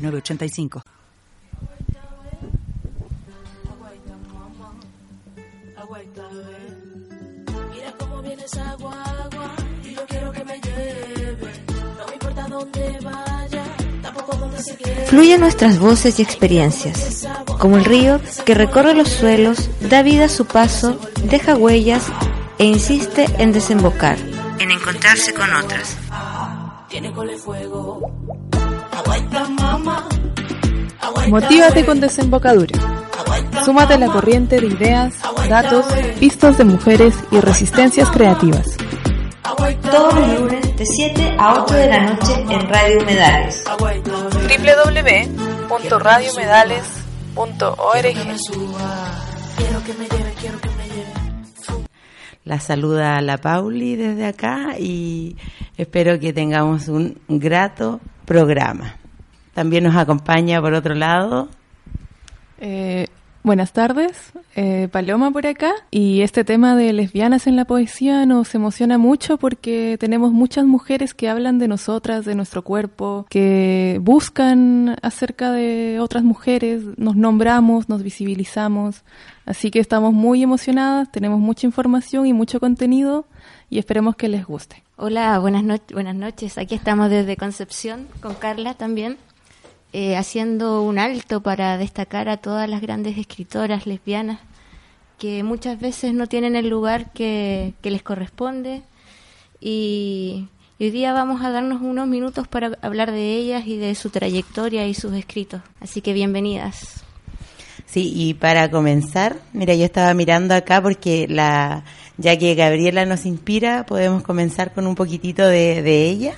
985. Mira cómo viene esa guagua y yo quiero que me lleve. No me importa dónde vaya, tampoco dónde se quede. Fluyen nuestras voces y experiencias, como el río que recorre los suelos, da vida a su paso, deja huellas e insiste en desembocar, en encontrarse con otras. Tiene cole fuego. Aguanta. Motívate con Desembocadura. Súmate a la corriente de ideas, datos, pistas de mujeres y resistencias creativas. Todos los lunes de 7 a 8 de la noche en Radio Humedales. www.radiomedales.org Quiero que me lleve, quiero que me lleve. La saluda la Pauli desde acá y espero que tengamos un grato programa. También nos acompaña por otro lado. Eh, buenas tardes, eh, Paloma por acá. Y este tema de lesbianas en la poesía nos emociona mucho porque tenemos muchas mujeres que hablan de nosotras, de nuestro cuerpo, que buscan acerca de otras mujeres, nos nombramos, nos visibilizamos. Así que estamos muy emocionadas, tenemos mucha información y mucho contenido y esperemos que les guste. Hola, buenas, no- buenas noches. Aquí estamos desde Concepción con Carla también, eh, haciendo un alto para destacar a todas las grandes escritoras lesbianas que muchas veces no tienen el lugar que, les corresponde. Y, y hoy día vamos a darnos unos minutos para hablar de ellas y de su trayectoria y sus escritos. Así que bienvenidas. Sí, y para comenzar, mira, yo estaba mirando acá porque la, ya que Gabriela nos inspira, podemos comenzar con un poquitito de, de ella.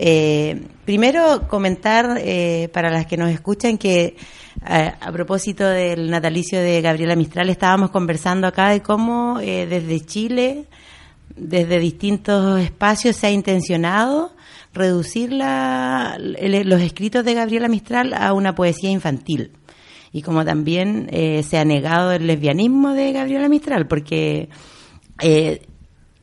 Eh, primero comentar eh, para las que nos escuchan que a, a propósito del natalicio de Gabriela Mistral estábamos conversando acá de cómo eh, desde Chile, desde distintos espacios se ha intencionado reducir la- los escritos de Gabriela Mistral a una poesía infantil. Y como también eh, se ha negado el lesbianismo de Gabriela Mistral, porque eh,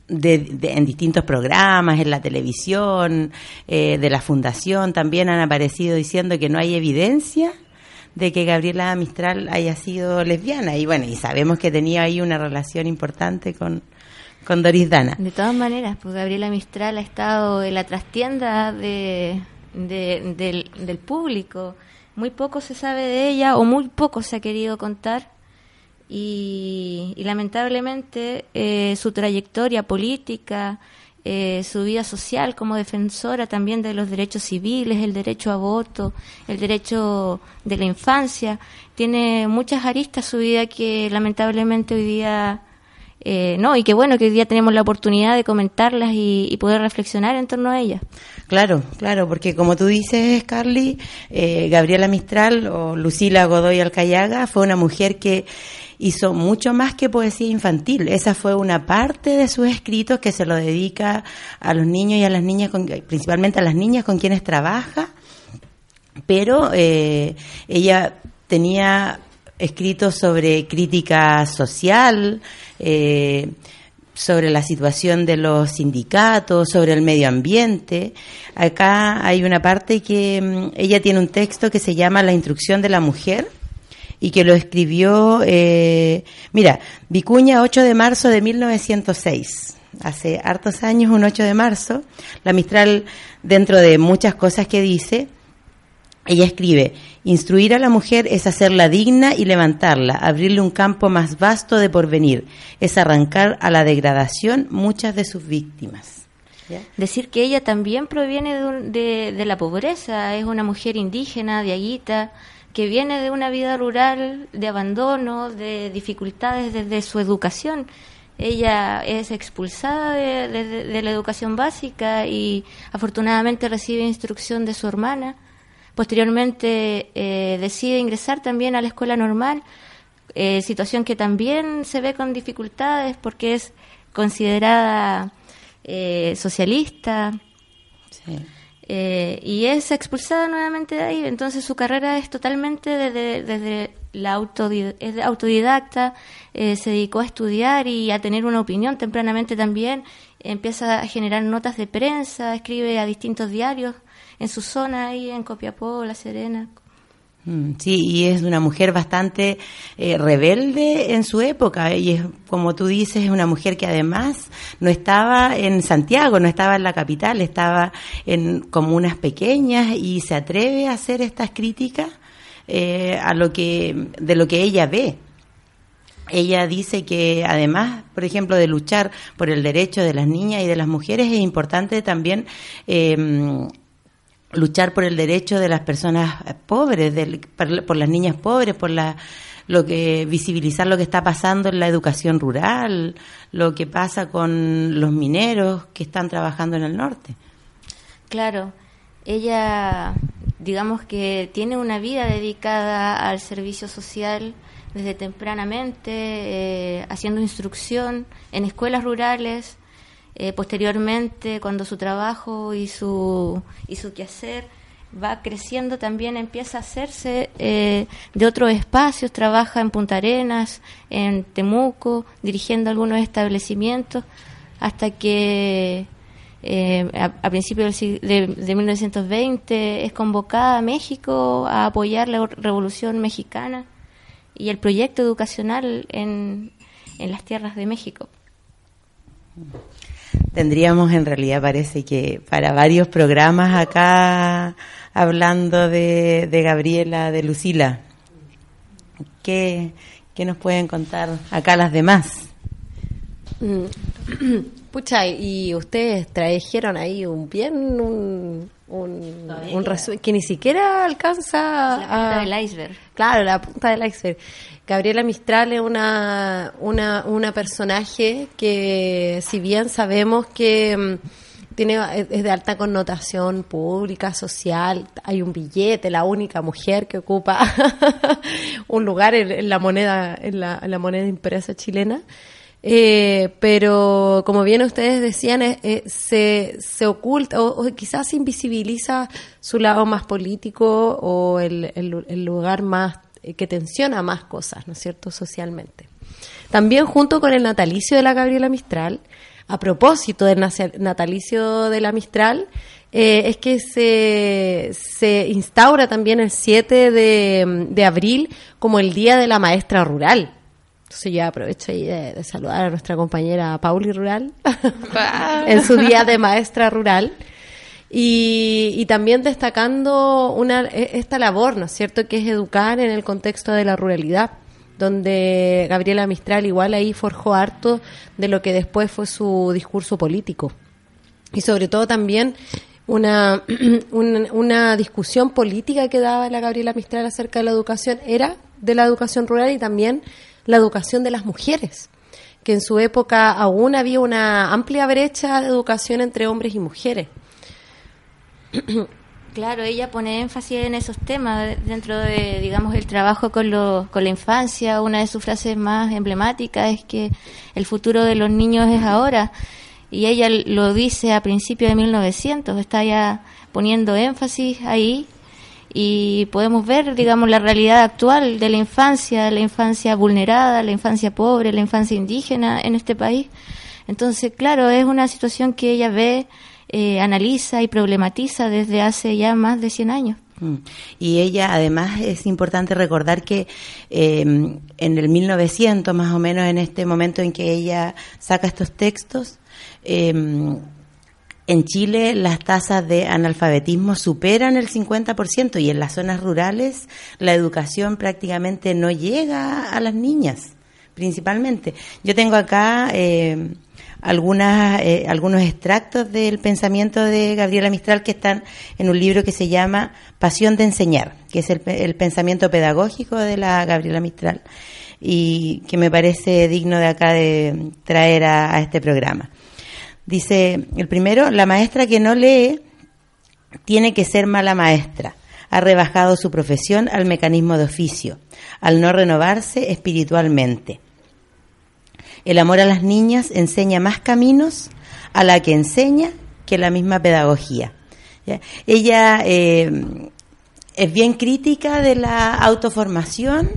de- de- en distintos programas, en la televisión, eh, de la fundación, también han aparecido diciendo que no hay evidencia de que Gabriela Mistral haya sido lesbiana. Y bueno, y sabemos que tenía ahí una relación importante con, con Doris Dana. De todas maneras, pues Gabriela Mistral ha estado en la trastienda de, de- del, del público. Muy poco se sabe de ella o muy poco se ha querido contar. Y, y lamentablemente eh, su trayectoria política, eh, su vida social como defensora también de los derechos civiles, el derecho a voto, el derecho de la infancia, tiene muchas aristas su vida que lamentablemente hoy día eh, no, y qué bueno que hoy día tenemos la oportunidad de comentarlas y, y poder reflexionar en torno a ellas. Claro, claro, porque como tú dices, Carly, eh, Gabriela Mistral o Lucila Godoy Alcayaga fue una mujer que hizo mucho más que poesía infantil. Esa fue una parte de sus escritos que se lo dedica a los niños y a las niñas, con- principalmente a las niñas con quienes trabaja pero eh, ella tenía escritos sobre crítica social, eh, sobre la situación de los sindicatos, sobre el medio ambiente. Acá hay una parte que mm, ella tiene un texto que se llama La instrucción de la mujer y que lo escribió, eh, mira, Vicuña 8 de marzo de 1906. Hace hartos años, un 8 de marzo, la Mistral, dentro de muchas cosas que dice, ella escribe, instruir a la mujer es hacerla digna y levantarla, abrirle un campo más vasto de porvenir, es arrancar a la degradación muchas de sus víctimas. Decir que ella también proviene de, un- de- la pobreza, es una mujer indígena, de Aguita, que viene de una vida rural, de abandono, de dificultades desde su educación. Ella es expulsada de la educación básica y afortunadamente recibe instrucción de su hermana Posteriormente eh, decide ingresar también a la escuela normal, eh, situación que también se ve con dificultades porque es considerada eh, socialista. y es expulsada nuevamente de ahí. Entonces su carrera es totalmente desde, desde la autodidacta, es autodidacta, se dedicó a estudiar y a tener una opinión tempranamente también. Empieza a generar notas de prensa, escribe a distintos diarios en su zona ahí en Copiapó, La Serena. Mm, sí, y es una mujer bastante eh, rebelde en su época y es, como tú dices, es una mujer que además no estaba en Santiago, no estaba en la capital, estaba en comunas pequeñas y se atreve a hacer estas críticas eh, a lo que de lo que ella ve. Ella dice que además, por ejemplo, de luchar por el derecho de las niñas y de las mujeres, es importante también eh, luchar por el derecho de las personas pobres, por, las niñas pobres, por la, lo que visibilizar lo que está pasando en la educación rural, lo que pasa con los mineros que están trabajando en el norte. Claro, ella digamos que tiene una vida dedicada al servicio social desde tempranamente, eh, haciendo instrucción en escuelas rurales, eh, posteriormente, cuando su trabajo y su, y su quehacer va creciendo, también empieza a hacerse eh, de otros espacios, trabaja en Punta Arenas, en Temuco, dirigiendo algunos establecimientos, hasta que eh, a, principios de, de 1920 es convocada a México a apoyar la Revolución Mexicana y el proyecto educacional en, en las tierras de México. Tendríamos en realidad, parece que para varios programas acá hablando de, Gabriela, de Lucila. ¿Qué, ¿Qué, nos pueden contar acá las demás? Mm. Pucha, y ustedes trajeron ahí un bien, un, un, resumen que ni siquiera alcanza la punta del iceberg. Claro, la punta del iceberg. Gabriela Mistral es una, una, una personaje que, si bien sabemos que mm, tiene, es de alta connotación pública, social, hay un billete, la única mujer que ocupa un lugar en, la moneda, en la, la moneda impresa chilena. Eh, pero como bien ustedes decían, eh, eh, se, se oculta o, quizás invisibiliza su lado más político o el, el, lugar más que tensiona más cosas, ¿no es cierto?, socialmente. También junto con el natalicio de la Gabriela Mistral, a propósito del natalicio de la Mistral, es que se, se instaura también el 7 de, de abril como el Día de la Maestra Rural. Entonces yo aprovecho ahí de, saludar a nuestra compañera Pauli Rural en su día de maestra rural. Y, también destacando una, e, esta labor, ¿no es cierto?, que es educar en el contexto de la ruralidad, donde Gabriela Mistral igual ahí forjó harto de lo que después fue su discurso político. Y sobre todo también una, una, una discusión política que daba la Gabriela Mistral acerca de la educación era de la educación rural y también la educación de las mujeres, que en su época aún había una amplia brecha de educación entre hombres y mujeres. Claro, ella pone énfasis en esos temas dentro de, digamos, el trabajo con, con la infancia. Una de sus frases más emblemáticas es que el futuro de los niños es ahora. Y ella lo dice a principios de 1900, está ya poniendo énfasis ahí y podemos ver, digamos, la realidad actual de la infancia, la infancia vulnerada, la infancia pobre, la infancia indígena en este país. Entonces, claro, es una situación que ella ve, eh, analiza y problematiza desde hace ya más de 100 años. Mm. Y ella, además, es importante recordar que eh, en el 1900, más o menos en este momento en que ella saca estos textos, eh, en Chile las tasas de analfabetismo superan el 50% y en las zonas rurales la educación prácticamente no llega a las niñas, principalmente. Yo tengo acá eh, algunas, eh, algunos extractos del pensamiento de Gabriela Mistral que están en un libro que se llama Pasión de Enseñar, que es el, pensamiento pedagógico de la Gabriela Mistral y que me parece digno de acá de traer a este programa. Dice el primero, la maestra que no lee tiene que ser mala maestra. ha rebajado su profesión al mecanismo de oficio, al no renovarse espiritualmente. El amor a las niñas enseña más caminos a la que enseña que la misma pedagogía. Ella eh, es bien crítica de la autoformación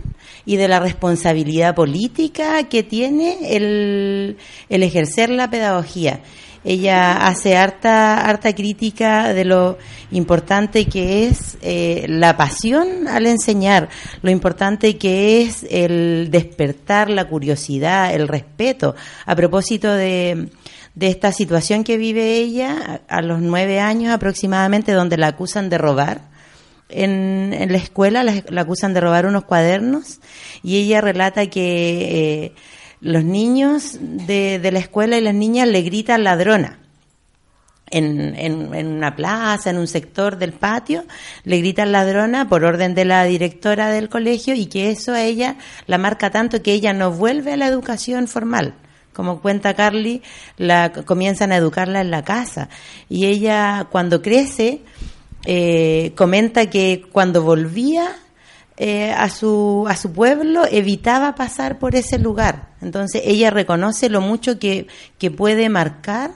y de la responsabilidad política que tiene el ejercer la pedagogía. Ella hace harta, harta crítica de lo importante que es eh, la pasión al enseñar, lo importante que es el despertar la curiosidad, el respeto. A propósito de, de esta situación que vive ella a, los nueve años aproximadamente, donde la acusan de robar en, en la escuela, la, la acusan de robar unos cuadernos y ella relata que eh, los niños de, de la escuela y las niñas le gritan ladrona. En, en, una plaza, en un sector del patio, le gritan ladrona por orden de la directora del colegio y que eso a ella la marca tanto que ella no vuelve a la educación formal como cuenta Carly, la comienzan a educarla en la casa y ella cuando crece eh, comenta que cuando volvía eh, a su a su pueblo evitaba pasar por ese lugar entonces ella reconoce lo mucho que, que puede marcar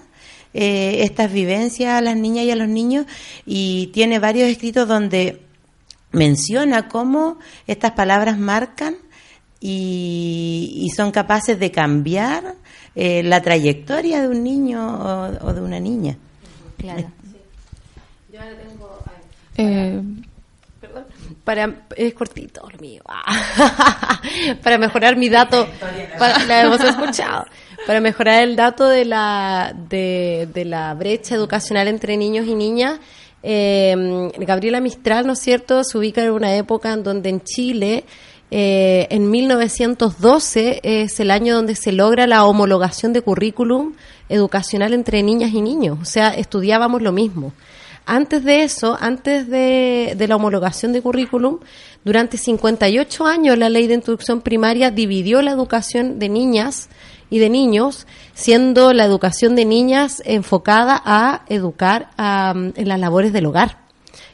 eh, estas vivencias a las niñas y a los niños y tiene varios escritos donde menciona cómo estas palabras marcan y, y son capaces de cambiar eh, la trayectoria de un niño o, o de una niña. Claro. Eh, Para, es cortito el mío. Para mejorar mi dato, para, la hemos escuchado. Para mejorar el dato de la, de, de la brecha educacional entre niños y niñas, eh, Gabriela Mistral, ¿no es cierto?, se ubica en una época en donde en Chile, eh, en 1912, es el año donde se logra la homologación de currículum educacional entre niñas y niños. O sea, estudiábamos lo mismo. Antes de eso, antes de, la homologación de currículum, durante 58 años la ley de instrucción primaria dividió la educación de niñas y de niños, siendo la educación de niñas enfocada a educar en las labores del hogar,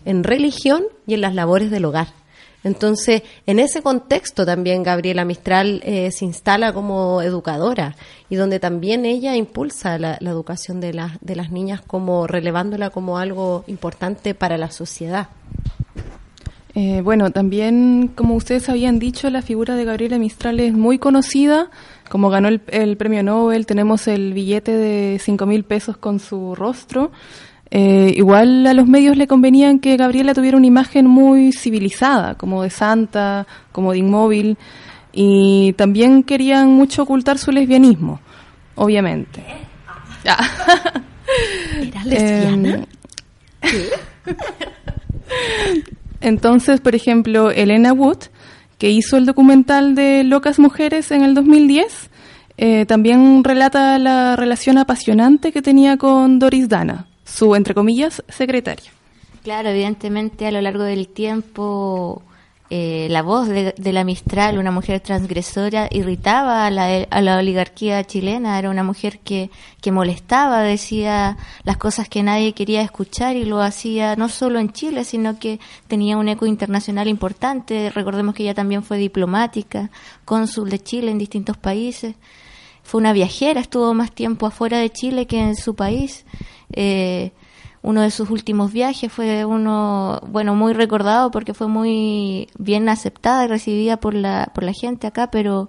en religión y en las labores del hogar. Entonces, en ese contexto también Gabriela Mistral eh, se instala como educadora y donde también ella impulsa la, educación de, la, de las niñas como relevándola como algo importante para la sociedad. Eh, bueno, también, como ustedes habían dicho, la figura de Gabriela Mistral es muy conocida. Como ganó el, el premio Nobel, tenemos el billete de cinco mil pesos con su rostro. Eh, igual a los medios le convenían que Gabriela tuviera una imagen muy civilizada, como de santa, como de inmóvil, y también querían mucho ocultar su lesbianismo, obviamente. ¿Era lesbiana? Eh, Entonces, por ejemplo, Elena Wood, que hizo el documental de Locas Mujeres en el 2010, eh, también relata la relación apasionante que tenía con Doris Dana, su, entre comillas, secretaria. Claro, evidentemente a lo largo del tiempo eh, la voz de, de, la Mistral, una mujer transgresora, irritaba a la, a la, oligarquía chilena, era una mujer que, que molestaba, decía las cosas que nadie quería escuchar y lo hacía no solo en Chile, sino que tenía un eco internacional importante. Recordemos que ella también fue diplomática, cónsul de Chile en distintos países. Fue una viajera, estuvo más tiempo afuera de Chile que en su país. Eh, uno de sus últimos viajes fue uno, bueno, muy recordado porque fue muy bien aceptada y recibida por la, por la gente acá, pero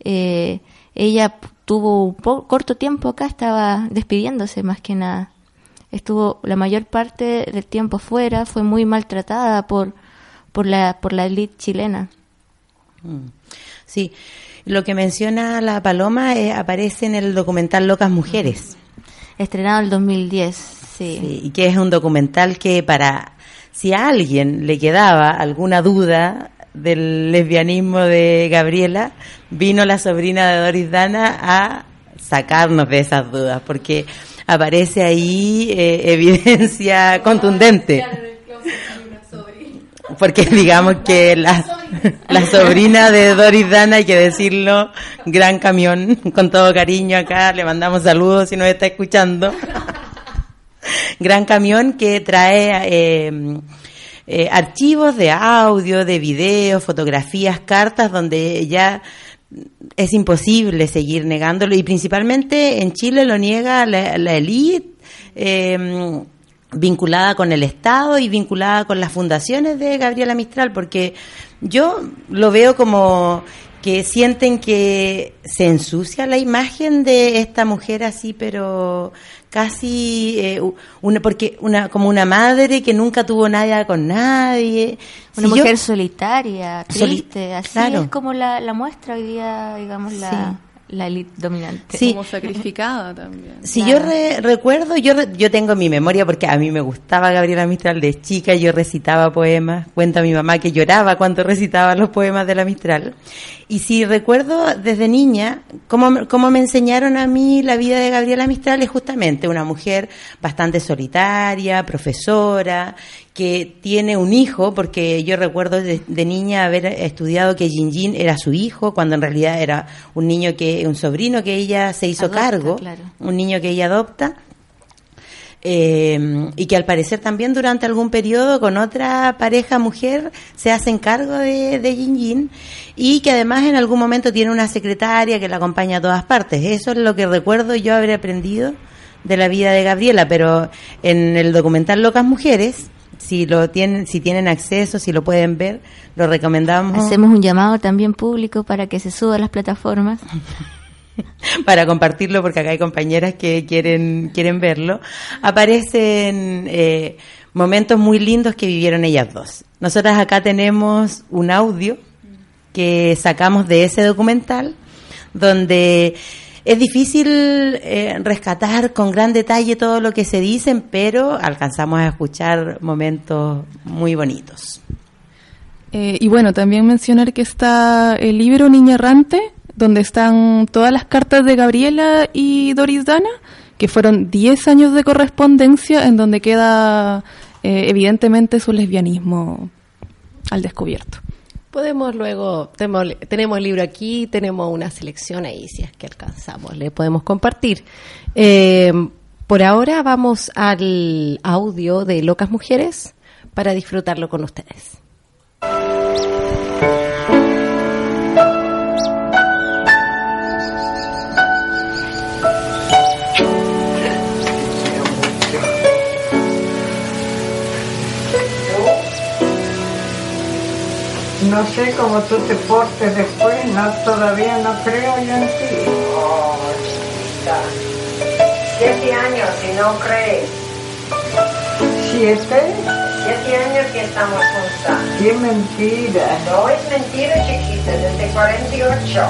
eh, ella tuvo un corto tiempo acá, estaba despidiéndose más que nada. Estuvo la mayor parte del tiempo afuera, fue muy maltratada por, por la, por la elite chilena. Sí, lo que menciona la Paloma eh, aparece en el documental Locas Mujeres. Estrenado el 2010. Sí. sí. y que es un documental que para si a alguien le quedaba alguna duda del lesbianismo de Gabriela, vino la sobrina de Doris Dana a sacarnos de esas dudas, porque aparece ahí eh, evidencia contundente. Porque digamos que la, la sobrina de Doris Dana, hay que decirlo, gran camión, con todo cariño acá, le mandamos saludos si nos está escuchando. Gran camión que trae eh, eh, archivos de audio, de video, fotografías, cartas, donde ya es imposible seguir negándolo y principalmente en Chile lo niega la, la élite eh, vinculada con el Estado y vinculada con las fundaciones de Gabriela Mistral, porque yo lo veo como que sienten que se ensucia la imagen de esta mujer así, pero casi eh, una porque una como una madre que nunca tuvo nada con nadie Una Si yo- mujer solitaria, Soli- triste, así claro. es como la, la muestra hoy día, digamos, la, la élite dominante. Sí. Como sacrificada también. Si Claro. yo re- recuerdo, yo re- yo tengo mi memoria porque a mí me gustaba Gabriela Mistral de chica, yo recitaba poemas, cuenta mi mamá que lloraba cuando recitaba los poemas de la Mistral. Y si recuerdo desde niña, cómo, me- cómo me enseñaron a mí la vida de Gabriela Mistral es justamente una mujer bastante solitaria, profesora, que tiene un hijo, porque yo recuerdo de, de niña haber estudiado que Gin era su hijo, cuando en realidad era un niño que, un sobrino que ella se hizo Adopta, cargo, claro. un niño que ella adopta. Eh, y que al parecer también durante algún periodo con otra pareja mujer se hacen cargo de, de Jin Jin y que además en algún momento tiene una secretaria que la acompaña a todas partes. Eso es lo que recuerdo yo haber aprendido de la vida de Gabriela, pero en el documental Locas Mujeres, si lo tienen, si tienen acceso, si lo pueden ver, lo recomendamos Hacemos un llamado también público para que se suba a las plataformas. para compartirlo porque acá hay compañeras que quieren quieren verlo. Aparecen eh, momentos muy lindos que vivieron ellas dos. Nosotras acá tenemos un audio que sacamos de ese documental donde es difícil eh, rescatar con gran detalle todo lo que se dicen pero alcanzamos a escuchar momentos muy bonitos. Eh, y bueno, también mencionar que está el libro Niña Errante, donde están todas las cartas de Gabriela y Doris Dana, que fueron 10 años de correspondencia en donde queda eh, evidentemente su lesbianismo al descubierto. Podemos luego, tenemos, tenemos el libro aquí, tenemos una selección ahí, si es que alcanzamos, le podemos compartir. Eh, por ahora vamos al audio de Locas Mujeres para disfrutarlo con ustedes. No sé cómo tú te portes después, no, todavía no creo yo en ti. Oh, chica. Siete años y no crees. ¿Siete? Siete años que estamos juntas. ¡Qué mentira! No es mentira, chiquita, desde 48.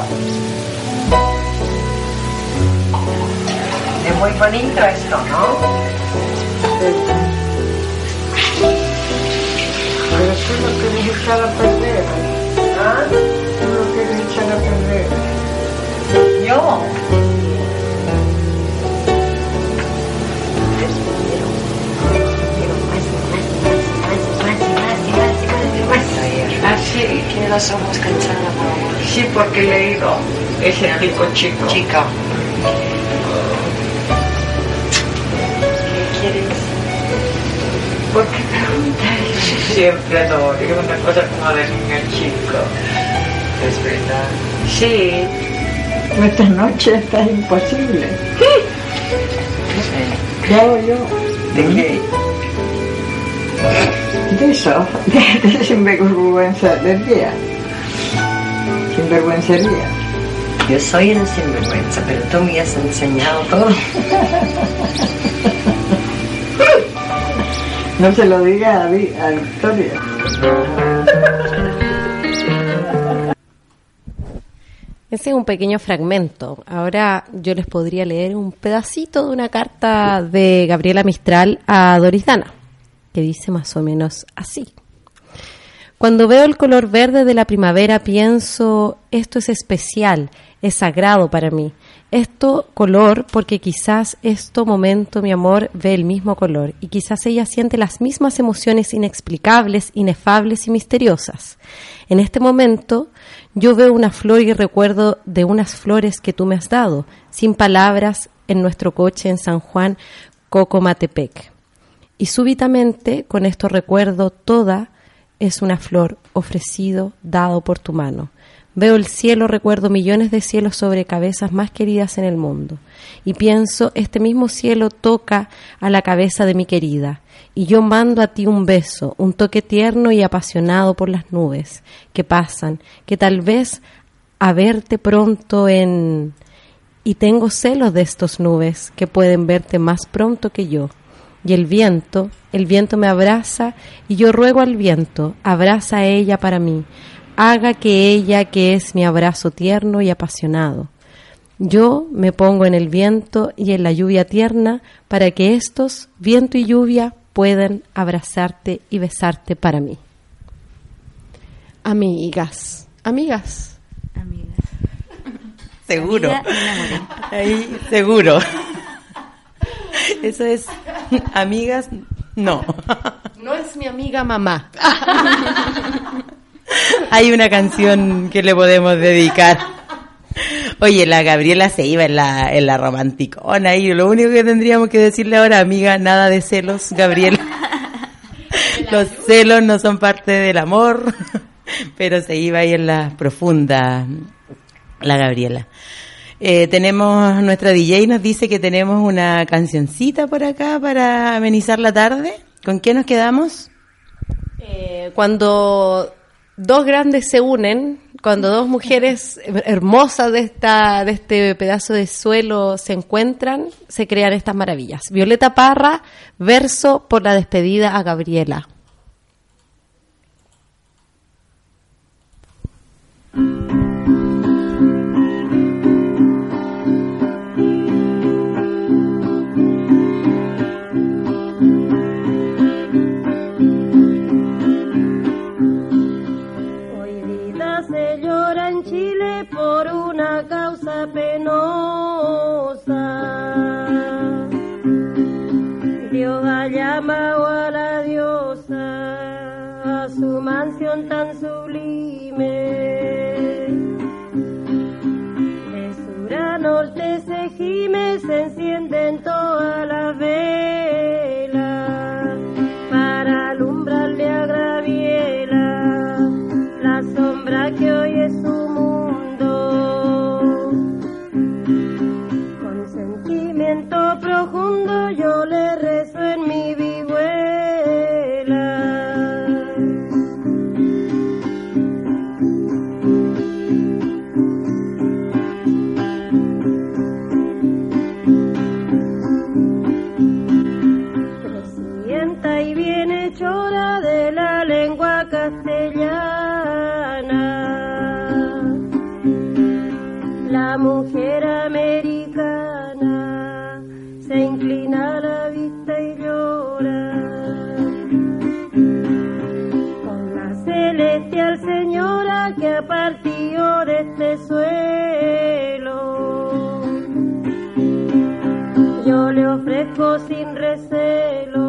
Es muy bonito esto, ¿no? Tú lo quieres echar a perder. ¿Ah? Tú lo quieres echar a perder. ¿Yo? Así. Los ojos cansados, por favor. Sí, porque he leído ese tipo chico. Chica. ¿Qué quieres? ¿Por qué preguntas? Siempre es una cosa como de niño chico. Es verdad. Sí. Esta noche está imposible. ¿Qué hago yo? ¿De qué? De eso, de, de sinvergüenza del día. Sinvergüencería. Yo soy el sinvergüenza, pero tú me has enseñado todo. No se lo diga a, Vi- a Victoria. Ese es un pequeño fragmento. Ahora yo les podría leer un pedacito de una carta de Gabriela Mistral a Doris Dana, que dice más o menos así. Cuando veo el color verde de la primavera pienso, esto es especial, es sagrado para mí. Esto color porque quizás esto momento mi amor ve el mismo color y quizás ella siente las mismas emociones inexplicables, inefables y misteriosas. En este momento yo veo una flor y recuerdo de unas flores que tú me has dado, sin palabras, en nuestro coche en San Juan, Cocomatepec. Y súbitamente, con esto recuerdo toda, es una flor ofrecido, dado por tu mano. Veo el cielo, recuerdo millones de cielos sobre cabezas más queridas en el mundo. Y pienso, este mismo cielo toca a la cabeza de mi querida. Y yo mando a ti un beso, un toque tierno y apasionado por las nubes que pasan, que tal vez a verte pronto en... Y tengo celos de estos nubes que pueden verte más pronto que yo. Y el viento, el viento me abraza y yo ruego al viento, abraza a ella para mí, haga que ella, que es mi abrazo tierno y apasionado. Yo me pongo en el viento y en la lluvia tierna para que estos, viento y lluvia, puedan abrazarte y besarte para mí. Amigas, amigas, Amigas. Seguro. Amiga. Ahí, seguro. Eso es, amigas, no. no es mi amiga mamá. Hay una canción que le podemos dedicar. Oye, la Gabriela se iba en la, en la romanticona y lo único que tendríamos que decirle ahora, amiga, nada de celos, Gabriela. Los celos no son parte del amor, pero se iba ahí en la profunda, la Gabriela. Eh, tenemos, nuestra DJ nos dice que tenemos una cancioncita por acá para amenizar la tarde. ¿Con qué nos quedamos? Eh, cuando dos grandes se unen, cuando dos mujeres hermosas de esta de este pedazo de suelo se encuentran, se crean estas maravillas. Violeta Parra, verso por la despedida a Gabriela. Penosa. Dios ha llamado a la diosa a su mansión tan sublime. De sur a norte se gime, se encienden todas las velas de este suelo. Yo le ofrezco sin recelo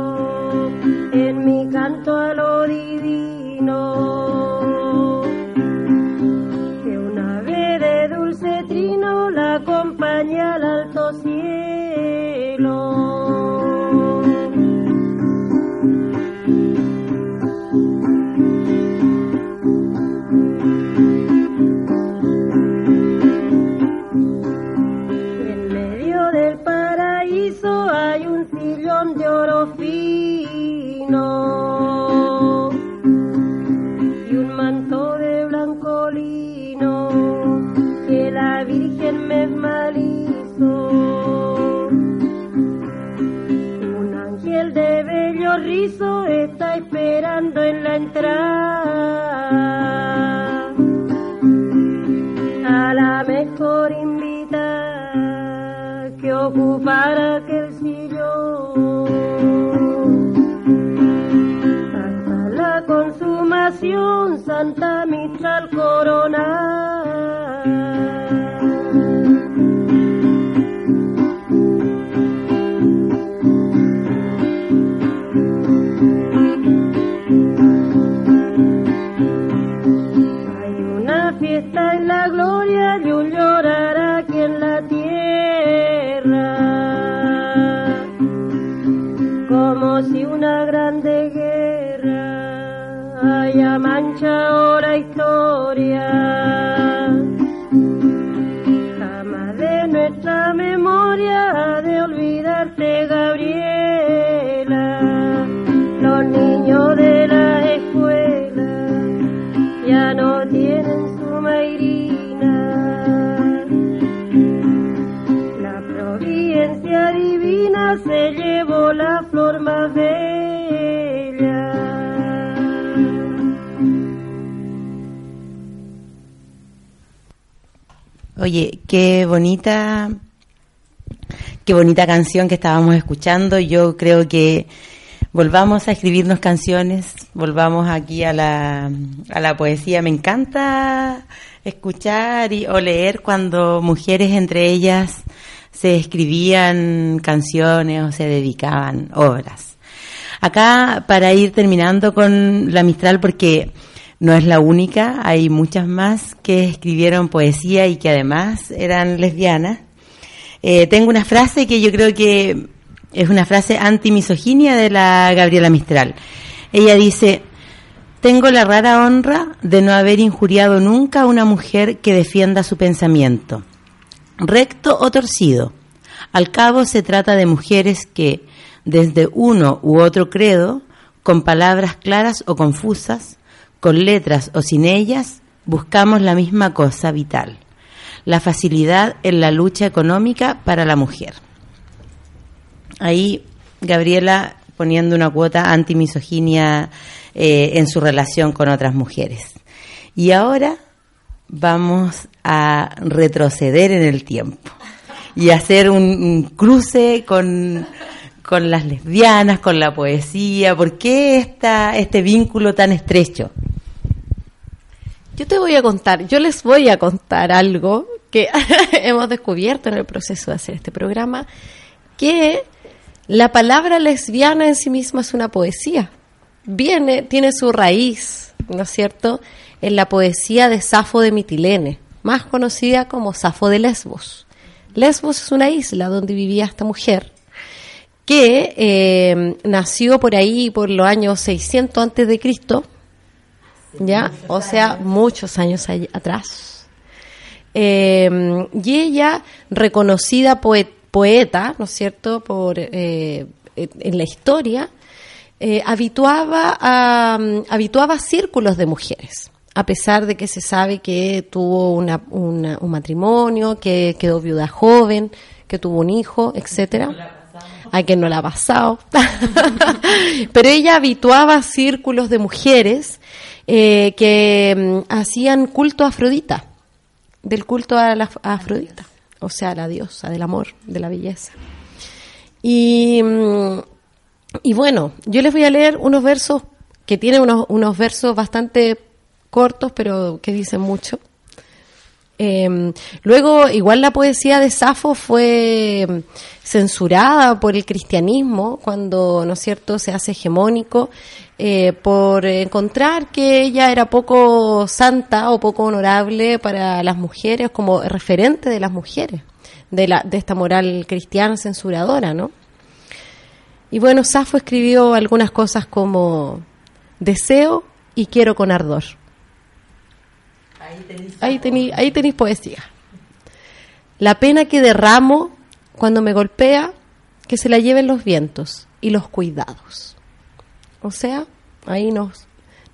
qué bonita, qué bonita canción que estábamos escuchando. Yo creo que volvamos a escribirnos canciones, volvamos aquí a la, a la poesía. Me encanta escuchar y, o leer cuando mujeres entre ellas se escribían canciones o se dedicaban obras. Acá, para ir terminando con la Mistral, porque no es la única, hay muchas más que escribieron poesía y que además eran lesbianas. Eh, tengo una frase que yo creo que es una frase antimisoginia de la Gabriela Mistral. Ella dice, tengo la rara honra de no haber injuriado nunca a una mujer que defienda su pensamiento, recto o torcido. Al cabo se trata de mujeres que, desde uno u otro credo, con palabras claras o confusas, con letras o sin ellas, buscamos la misma cosa vital, la facilidad en la lucha económica para la mujer. Ahí Gabriela poniendo una cuota antimisoginia eh, en su relación con otras mujeres. Y ahora vamos a retroceder en el tiempo y hacer un, un cruce con, con las lesbianas, con la poesía. ¿Por qué este vínculo tan estrecho? Yo te voy a contar, yo les voy a contar algo que hemos descubierto en el proceso de hacer este programa, que la palabra lesbiana en sí misma es una poesía. Viene, tiene su raíz, ¿no es cierto?, en la poesía de Safo de Mitilene, más conocida como Safo de Lesbos. Lesbos es una isla donde vivía esta mujer que eh, nació por ahí por los años 600 antes de Cristo, ya, o sea, muchos años atrás. Eh, y ella, reconocida poe- poeta, ¿no es cierto?, por, eh, en la historia, eh, habituaba, a, mm, habituaba círculos de mujeres, a pesar de que se sabe que tuvo una- una- un matrimonio, que quedó viuda joven, que tuvo un hijo, etcétera. A quien no la ha pasado. Pero ella habituaba círculos de mujeres eh, que mm, hacían culto a Afrodita, del culto a la Afrodita, o sea, a la diosa del amor, de la belleza. Y, mm, y bueno, yo les voy a leer unos versos que tienen unos, unos versos bastante cortos, pero que dicen mucho. Eh, luego, igual la poesía de Safo fue censurada por el cristianismo cuando, ¿no es cierto?, se hace hegemónico eh, por encontrar que ella era poco santa o poco honorable para las mujeres como referente de las mujeres, de, la, de esta moral cristiana censuradora, ¿no? Y bueno, Safo escribió algunas cosas como deseo y quiero con ardor. Ahí tenéis ahí tenéis poesía. La pena que derramo cuando me golpea, que se la lleven los vientos y los cuidados. O sea, ahí nos,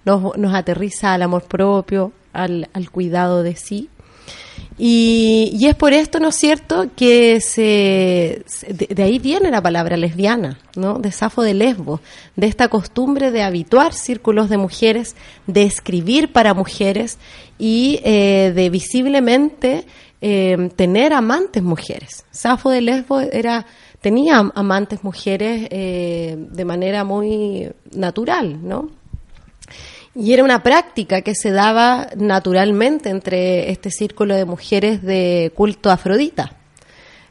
nos, nos aterriza al amor propio, al, al cuidado de sí. Y, y es por esto, ¿no es cierto?, que se, de, ahí viene la palabra lesbiana, ¿no?, de Safo de Lesbo, de esta costumbre de habituar círculos de mujeres, de escribir para mujeres y eh, de visiblemente eh, tener amantes mujeres. Safo de Lesbo era, tenía am- amantes mujeres eh, de manera muy natural, ¿no? Y era una práctica que se daba naturalmente entre este círculo de mujeres de culto Afrodita.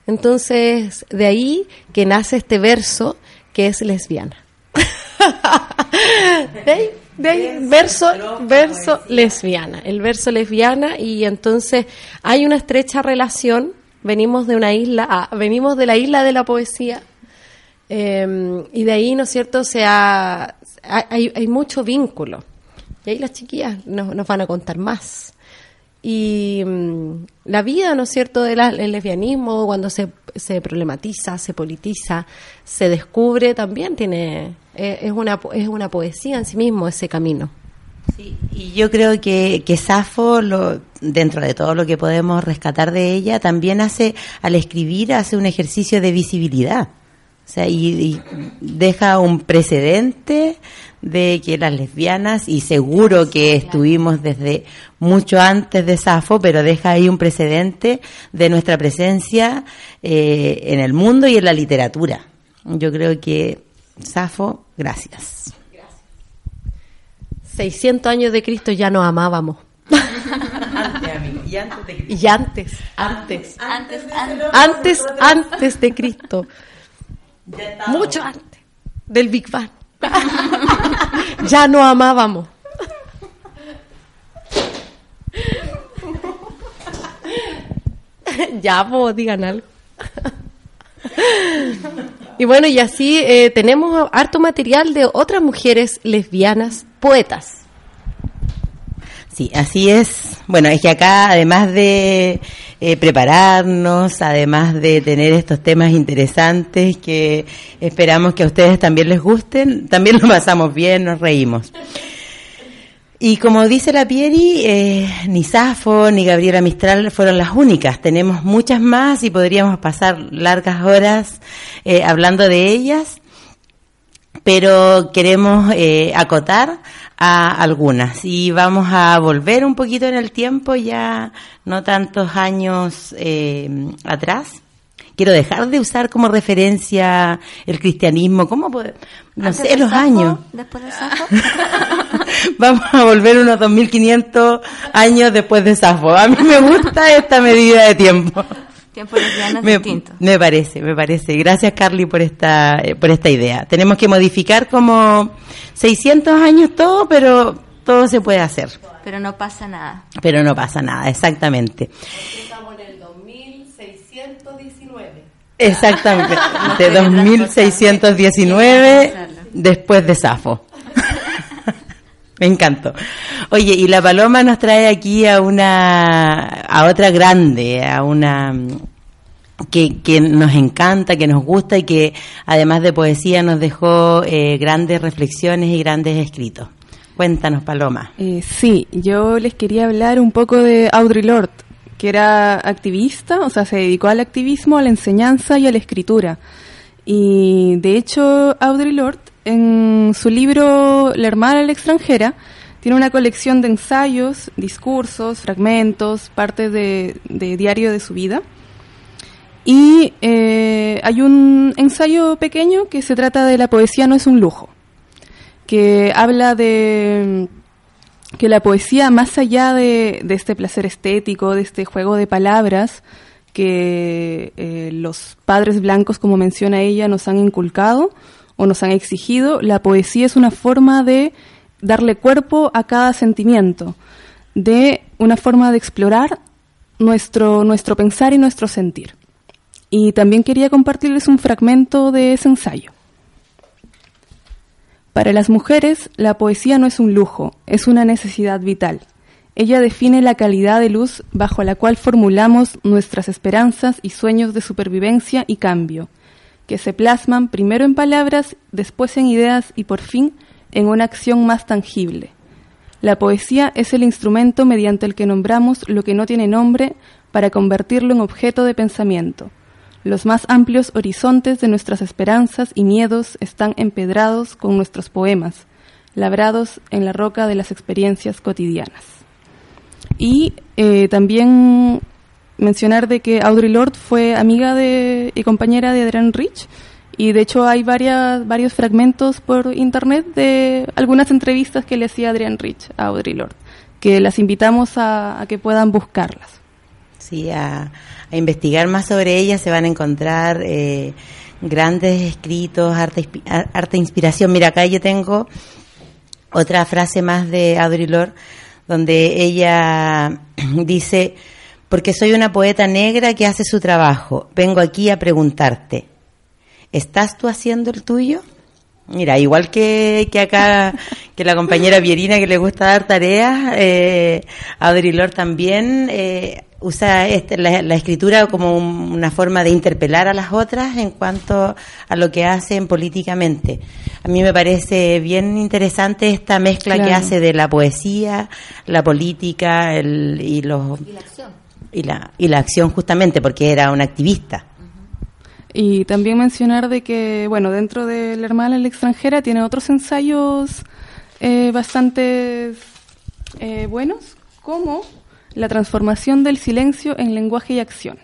Entonces, de ahí que nace este verso que es lesbiana. de ahí, de ahí, verso, verso lesbiana, el verso lesbiana y entonces hay una estrecha relación, venimos de una isla, ah, venimos de la isla de la poesía, eh, y de ahí, ¿no es cierto?, se ha- hay, hay mucho vínculo. Y ahí las chiquillas nos, nos van a contar más. Y mm, la vida, ¿no es cierto?, del lesbianismo, cuando se, se problematiza, se politiza, se descubre, también tiene, eh, es, una, es una poesía en sí mismo ese camino. Sí, y yo creo que, que Safo, lo, dentro de todo lo que podemos rescatar de ella, también hace, al escribir, hace un ejercicio de visibilidad. O sea, y, y deja un precedente de que las lesbianas, y seguro que estuvimos desde mucho antes de Safo, pero deja ahí un precedente de nuestra presencia eh, en el mundo y en la literatura. Yo creo que Safo, gracias. 600 años de Cristo ya nos amábamos. Antes, amigo, y antes de Y antes, antes, Antes, antes. antes, antes de Cristo. Mucho antes del Big Bang. ya nos amábamos. ya, pues, digan algo. y bueno, y así eh, tenemos harto material de otras mujeres lesbianas poetas. Sí, así es. Bueno, es que acá, además de eh, prepararnos, además de tener estos temas interesantes que esperamos que a ustedes también les gusten, también lo pasamos bien, nos reímos. Y como dice la Pieri, eh, ni Safo ni Gabriela Mistral fueron las únicas. Tenemos muchas más y podríamos pasar largas horas eh, hablando de ellas, pero queremos eh, acotar a algunas y vamos a volver un poquito en el tiempo, ya no tantos años eh, atrás. Quiero dejar de usar como referencia el cristianismo, ¿cómo puede? No Antes sé, los años. Después del Safo. Vamos a volver unos 2500 años después de Safo. A mí me gusta esta medida de tiempo. Tiempo lesbiano es Me, distinto. me parece, me parece. Gracias, Carly, por esta, eh, por esta idea. Tenemos que modificar como 600 años todo, pero todo se puede hacer. Pero no pasa nada. Pero no pasa nada, exactamente. Estamos en el 2619. Exactamente. De 2619 después de Safo. Me encantó. Oye, y la paloma nos trae aquí a una, a otra grande, a una mm, que, que nos encanta, que nos gusta y que además de poesía nos dejó eh, grandes reflexiones y grandes escritos. Cuéntanos, Paloma. Eh, sí, yo les quería hablar un poco de Audre Lorde, que era activista, o sea, se dedicó al activismo, a la enseñanza y a la escritura. Y de hecho, Audre Lorde, en su libro La hermana de la extranjera, tiene una colección de ensayos, discursos, fragmentos, partes de, diario de su vida. Y eh, hay un ensayo pequeño que se trata de la poesía no es un lujo, que habla de que la poesía, más allá de este placer estético, de este juego de palabras que eh, los padres blancos, como menciona ella, nos han inculcado o nos han exigido, la poesía es una forma de darle cuerpo a cada sentimiento, de una forma de explorar nuestro, nuestro pensar y nuestro sentir. Y también quería compartirles un fragmento de ese ensayo. Para las mujeres, la poesía no es un lujo, es una necesidad vital. Ella define la calidad de luz bajo la cual formulamos nuestras esperanzas y sueños de supervivencia y cambio, que se plasman primero en palabras, después en ideas y por fin en una acción más tangible. La poesía es el instrumento mediante el que nombramos lo que no tiene nombre para convertirlo en objeto de pensamiento. Los más amplios horizontes de nuestras esperanzas y miedos están empedrados con nuestros poemas, labrados en la roca de las experiencias cotidianas. Y eh, también mencionar de que Audre Lorde fue amiga de, y compañera de Adrienne Rich, y de hecho hay varias, varios fragmentos por internet de algunas entrevistas que le hacía Adrienne Rich a Audre Lorde, que las invitamos a, a que puedan buscarlas. Sí, a, investigar más sobre ella se van a encontrar eh, grandes escritos, arte, arte inspiración. Mira, acá yo tengo otra frase más de Audre Lorde, donde ella dice, porque soy una poeta negra que hace su trabajo, vengo aquí a preguntarte, ¿estás tú haciendo el tuyo? Mira, igual que, que acá, que la compañera Pierina que le gusta dar tareas, eh, Audre Lorde también eh, usa este, la, la escritura como un- una forma de interpelar a las otras en cuanto a lo que hacen políticamente. A mí me parece bien interesante esta mezcla que hace de la poesía, la política el, y los... Y la acción. Y la, y la acción justamente, porque era un activista. Y también mencionar de que, bueno, dentro de La hermana en la extranjera tiene otros ensayos eh, bastante eh, buenos, como la transformación del silencio en lenguaje y acción,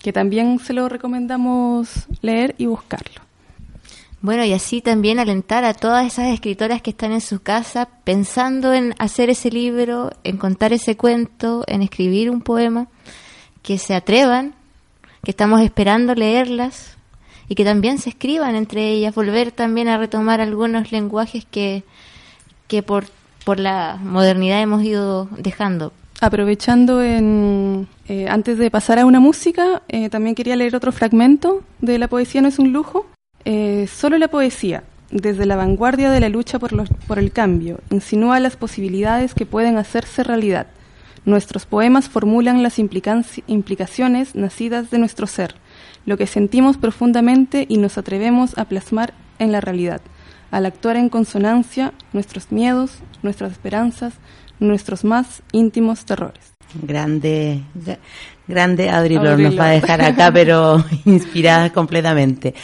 que también se lo recomendamos leer y buscarlo. Bueno, y así también alentar a todas esas escritoras que están en su casa pensando en hacer ese libro, en contar ese cuento, en escribir un poema, que se atrevan, que estamos esperando leerlas y que también se escriban entre ellas, volver también a retomar algunos lenguajes que, que por, por la modernidad hemos ido dejando. Aprovechando en, eh, antes de pasar a una música, eh, también quería leer otro fragmento de La poesía no es un lujo. Eh, solo la poesía, desde la vanguardia de la lucha por, los- por el cambio, insinúa las posibilidades que pueden hacerse realidad. Nuestros poemas formulan las implicaciones nacidas de nuestro ser, lo que sentimos profundamente y nos atrevemos a plasmar en la realidad, al actuar en consonancia nuestros miedos, nuestras esperanzas, nuestros más íntimos terrores. Grande, gra- grande nos va a dejar acá, pero inspirada completamente.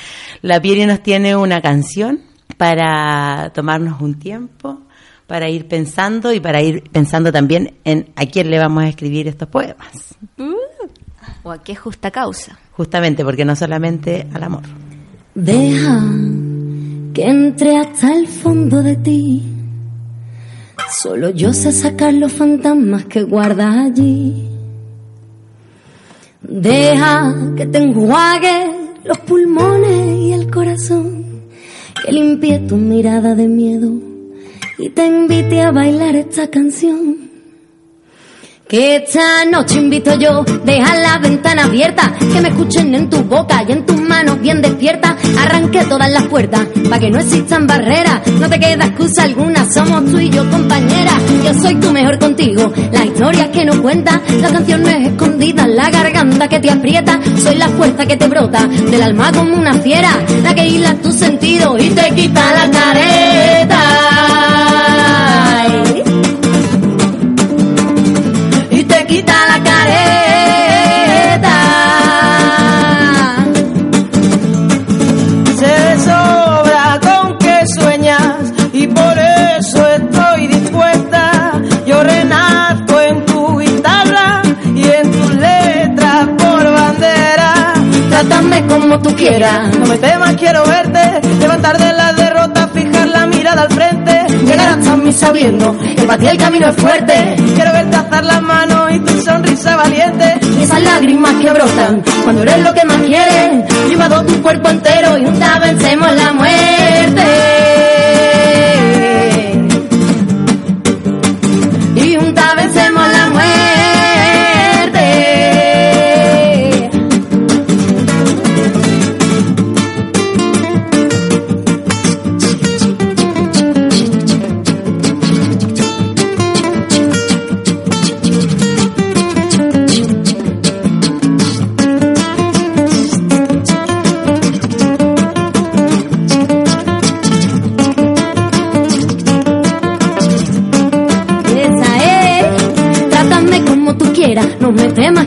La Pieri nos tiene una canción para tomarnos un tiempo, para ir pensando y para ir pensando también en a quién le vamos a escribir estos poemas. ¿O a qué justa causa? Justamente porque no solamente al amor. Deja que entre hasta el fondo de ti. Solo yo sé sacar los fantasmas que guardas allí. Deja que te enjuague los pulmones y el corazón. Que limpie tu mirada de miedo y te invite a bailar esta canción. Que esta noche invito yo, deja la ventana abierta, que me escuchen en tu boca y en tus manos bien despiertas. Arranque todas las puertas, para que no existan barreras. No te queda excusa alguna, somos tú y yo compañeras. Yo soy tu mejor contigo, la historia que no cuenta, la canción no es escondida, la garganta que te aprieta. Soy la fuerza que te brota del alma como una fiera, la que hila tu sentido y te quita la careta. Como tú quieras. No me temas, quiero verte, levantar de la derrota, fijar la mirada al frente, llegar hasta mí sabiendo Que para el camino es fuerte. Quiero verte alzar las manos y tu sonrisa valiente. Y esas lágrimas que brotan cuando eres lo que más quieres. Llevado tu cuerpo entero y juntas vencemos la muerte.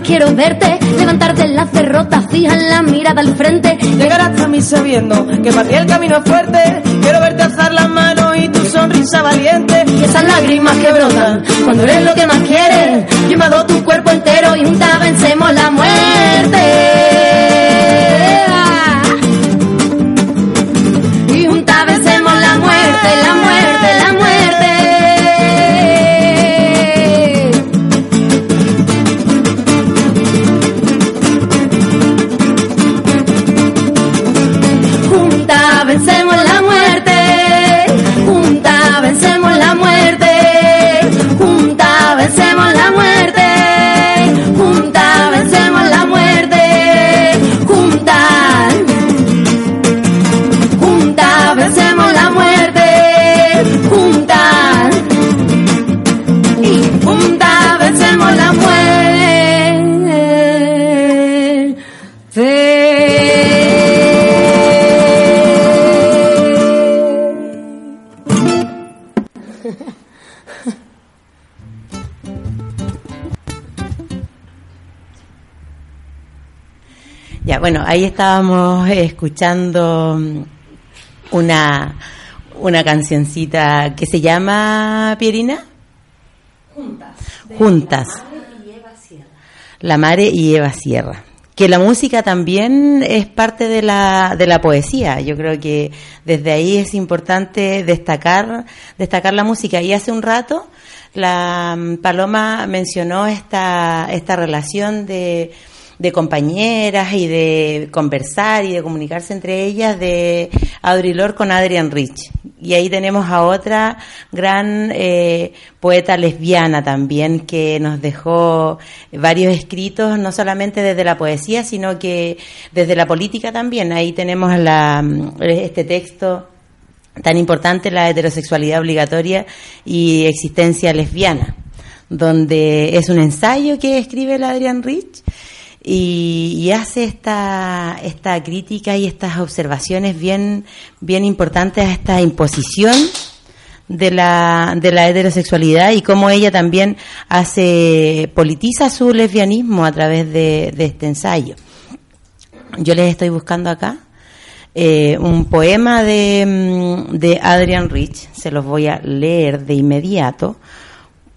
Quiero verte, levantarte las derrotas, fija la mirada al frente, Llegar hasta mí sabiendo que para ti el camino es fuerte. Quiero verte alzar las manos y tu sonrisa valiente. y esas lágrimas que brotan cuando eres lo que más quieres, llevado tu cuerpo entero y juntas vencemos la muerte. Bueno, ahí estábamos escuchando una, una cancioncita que se llama Pierina. Juntas. Juntas. La Mare y Eva Sierra. Que la música también es parte de la, de la poesía. Yo creo que desde ahí es importante destacar, destacar la música. Y hace un rato la mm, Paloma mencionó esta, esta relación de, de compañeras y de conversar y de comunicarse entre ellas de Audre con Adrian Rich. Y ahí tenemos a otra gran eh, poeta lesbiana también que nos dejó varios escritos, no solamente desde la poesía, sino que desde la política también. Ahí tenemos la, este texto tan importante, la heterosexualidad obligatoria y existencia lesbiana, donde es un ensayo que escribe el Adrian Rich y, hace esta, esta crítica y estas observaciones bien, bien importantes a esta imposición de la, de la heterosexualidad y cómo ella también hace, politiza su lesbianismo a través de, este ensayo. Yo les estoy buscando acá eh, un poema de, mm, de Adrian Rich, se los voy a leer de inmediato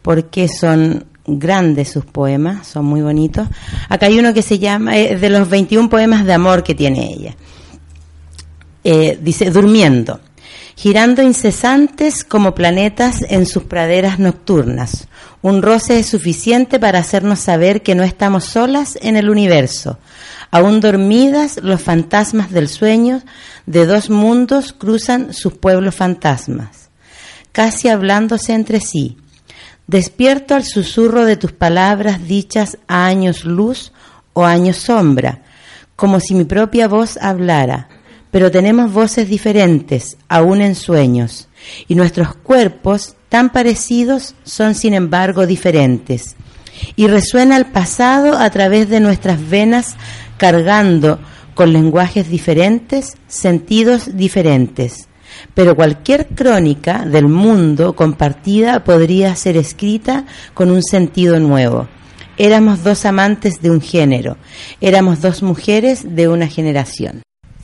porque son grandes sus poemas, son muy bonitos. Acá hay uno que se llama, eh, de los 21 poemas de amor que tiene ella. Eh, dice, durmiendo, girando incesantes como planetas en sus praderas nocturnas. Un roce es suficiente para hacernos saber que no estamos solas en el universo. Aún dormidas, los fantasmas del sueño de dos mundos cruzan sus pueblos fantasmas, casi hablándose entre sí Despierto al susurro de tus palabras dichas a años luz o años sombra, como si mi propia voz hablara, pero tenemos voces diferentes, aún en sueños, y nuestros cuerpos, tan parecidos, son sin embargo diferentes. Y resuena el pasado a través de nuestras venas, cargando con lenguajes diferentes, sentidos diferentes pero cualquier crónica del mundo compartida podría ser escrita con un sentido nuevo. Éramos dos amantes de un género, éramos dos mujeres de una generación.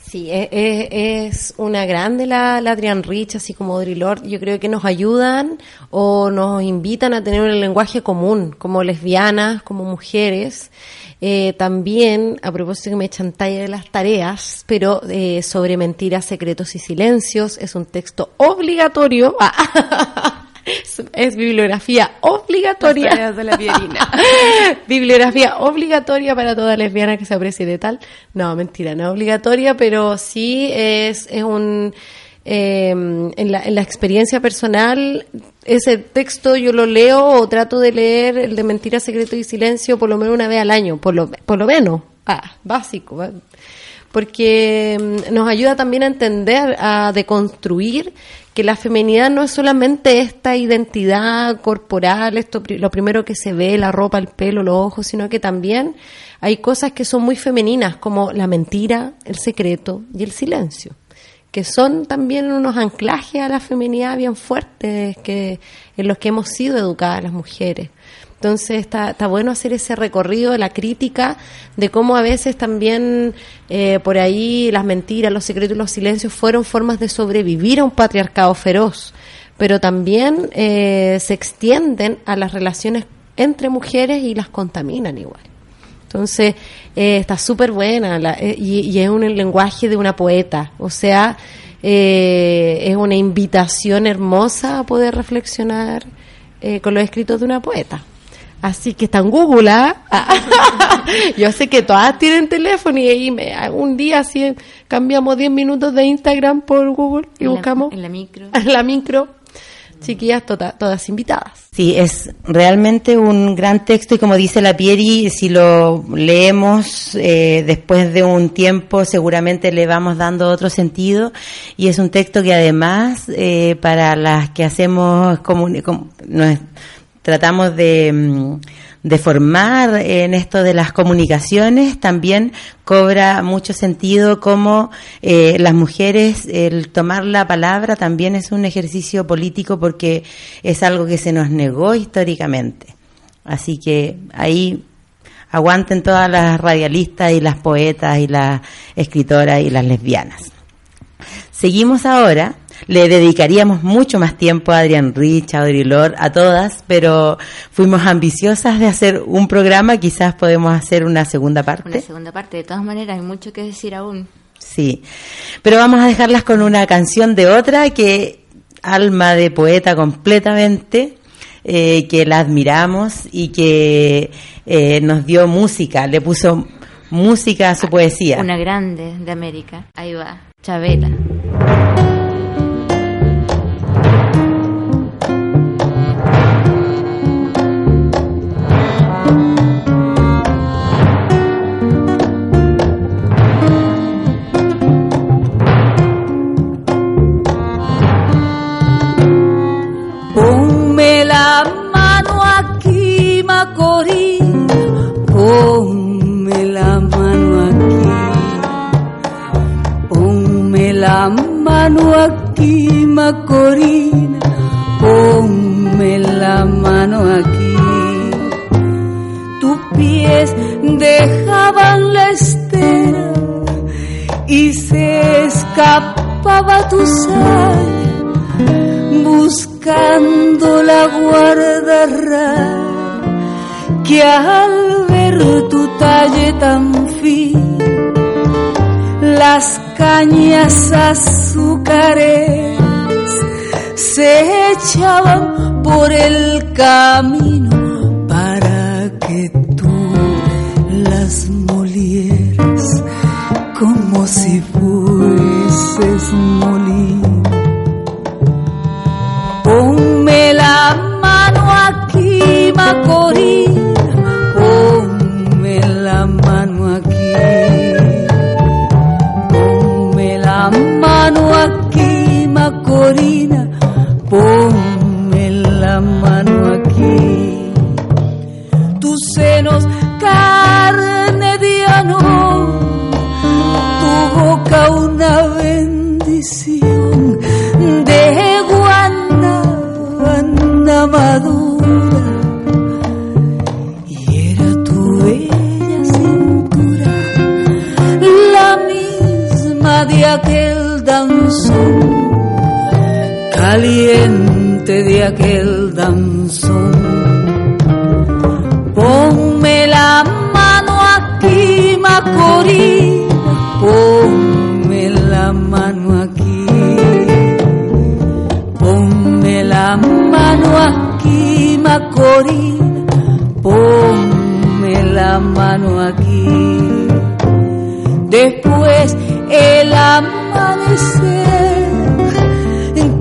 Sí, e, e, es, una grande la, Adrian Rich, así como Audre Lorde. Yo creo que nos ayudan o nos invitan a tener un lenguaje común, como lesbianas, como mujeres. Eh, también, a propósito que me echan talla de las tareas, pero eh, sobre mentiras, secretos y silencios, es un texto obligatorio. es, bibliografía obligatoria. de la bibliografía obligatoria para toda lesbiana que se aprecie de tal. No, mentira, no obligatoria, pero sí es, es un Em, en, la, en, la, experiencia personal, ese texto yo lo leo o trato de leer el de Mentira, Secreto y Silencio por lo menos una vez al año, por lo, por lo menos, ah, básico, porque em, nos ayuda también a entender, a deconstruir que la feminidad no es solamente esta identidad corporal, esto lo primero que se ve, la ropa, el pelo, los ojos, sino que también hay cosas que son muy femeninas, como la mentira, el secreto y el silencio que son también unos anclajes a la feminidad bien fuertes que en los que hemos sido educadas las mujeres. Entonces está, está bueno hacer ese recorrido de la crítica de cómo a veces también eh, por ahí las mentiras, los secretos y los silencios fueron formas de sobrevivir a un patriarcado feroz, pero también eh, se extienden a las relaciones entre mujeres y las contaminan igual. Entonces, eh, está súper buena eh, y, es un lenguaje de una poeta, o sea, eh, es una invitación hermosa a poder reflexionar con los escritos de una poeta. Así que está en Google, ¿ah? Yo sé que todas tienen teléfono y ahí me, un día así cambiamos 10 minutos de Instagram por Google y buscamos en la micro. En la micro chiquillas tota-, todas invitadas. Sí, es realmente un gran texto y como dice la Pieri, si lo leemos eh, después de un tiempo seguramente le vamos dando otro sentido y es un texto que además eh, para las que hacemos como, tratamos de mm, de formar en esto de las comunicaciones, también cobra mucho sentido como eh, las mujeres, el tomar la palabra también es un ejercicio político porque es algo que se nos negó históricamente. Así que ahí Aguanten todas las radialistas y las poetas y las escritoras y las lesbianas. Seguimos ahora. Le dedicaríamos mucho más tiempo a Adrián Rich, a Audre Lorde, a todas, pero fuimos ambiciosas de hacer un programa. Quizás podemos hacer una segunda parte. Una segunda parte. De todas maneras, hay mucho que decir aún. Sí, pero vamos a dejarlas con una canción de otra que alma de poeta completamente, eh, que la admiramos y que eh, nos dio música, le puso música a su poesía. Una grande de América. Ahí va, Chabela. Mano aquí, Macorina, ponme la mano aquí. Tus pies dejaban la estera y se escapaba tu sal buscando la guardarra que al ver tu talle tan fin las cañas azucareras se echaban por el camino para que tú las molieras como si fueses molino Ponme la mano aquí, Macorina, mano aquí, Macorina, ponme la mano aquí. Tus senos, carne de ano, tu boca una bendición danzón caliente de aquel danzón ponme la mano aquí Macorina ponme la mano aquí Ponme la mano aquí, Macorina, ponme la mano aquí. Después el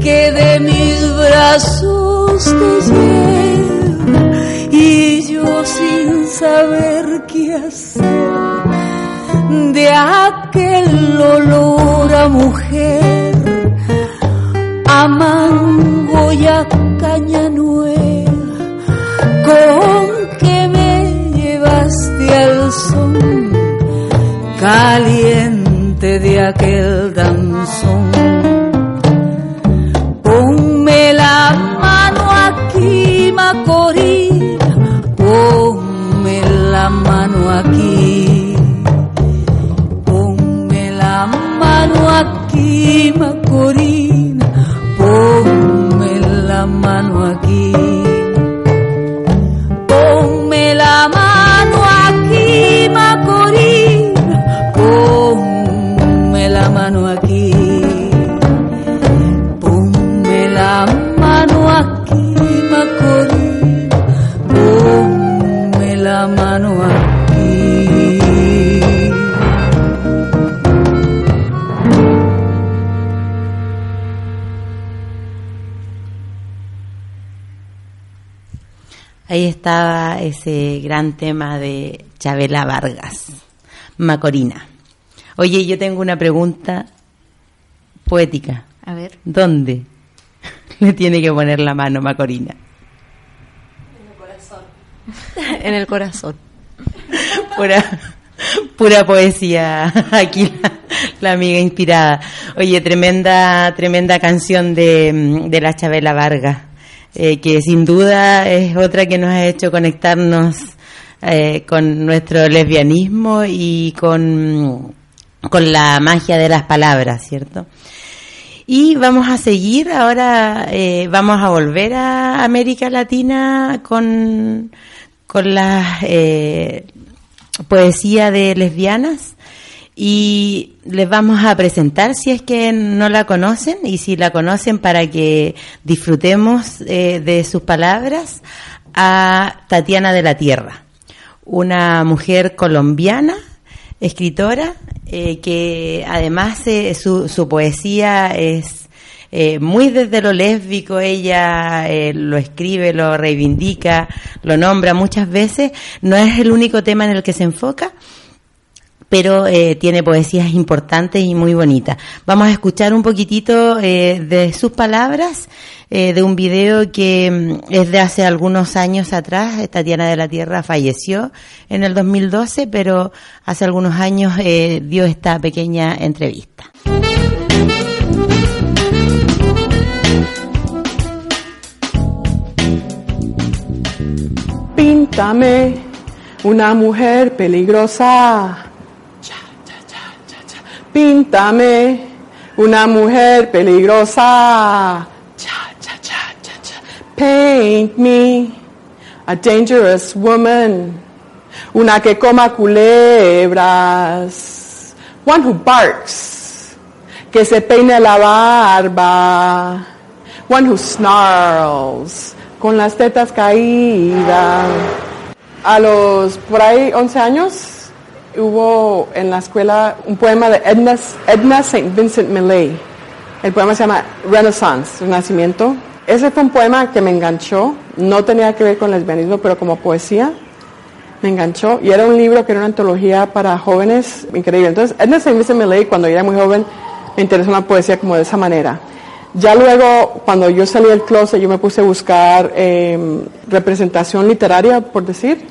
que de mis brazos te lleva y yo sin saber qué hacer de aquel olor a mujer a mango y a caña nueva, con que me llevaste al son caliente de aquel danzón. Gran tema de Chabela Vargas, Macorina. Oye, yo tengo una pregunta poética. A ver. ¿Dónde le tiene que poner la mano Macorina? En el corazón. Pura, pura poesía aquí la, la amiga inspirada. Oye, tremenda, tremenda canción de, de la Chabela Vargas, eh, que sin duda es otra que nos ha hecho conectarnos eh, con nuestro lesbianismo y con, con la magia de las palabras, ¿cierto? Y vamos a seguir, ahora eh, vamos a volver a América Latina con, con la eh, poesía de lesbianas y les vamos a presentar si es que no la conocen y si la conocen para que disfrutemos eh, de sus palabras a Tatiana de la Tierra, una mujer colombiana escritora eh, que además eh, su, poesía es eh, muy desde lo lésbico, ella lo escribe, lo reivindica, lo nombra muchas veces, no es el único tema en el que se enfoca, pero eh, tiene poesías importantes y muy bonitas. Vamos a escuchar un poquitito eh, de sus palabras eh, de un video que mm, es de hace algunos años atrás. Tatiana de la Tierra falleció en el 2012, pero hace algunos años dio esta pequeña entrevista. Píntame una mujer peligrosa. Píntame una mujer peligrosa. Paint me a dangerous woman. Una que coma culebras. One who barks. Que se peine la barba. One who snarls. Con las tetas caídas. A los por ahí 11 años hubo en la escuela un poema de Edna, Edna St. Vincent Millay. El poema se llama Renaissance, Renacimiento. Ese fue un poema que me enganchó, no tenía que ver con lesbianismo, pero como poesía me enganchó. Y era un libro que era una antología para jóvenes increíble. Entonces, Edna St. Vincent Millay, cuando era muy joven, me interesó una poesía como de esa manera. Ya luego, cuando yo salí del closet, yo me puse a buscar eh, representación literaria, por decir,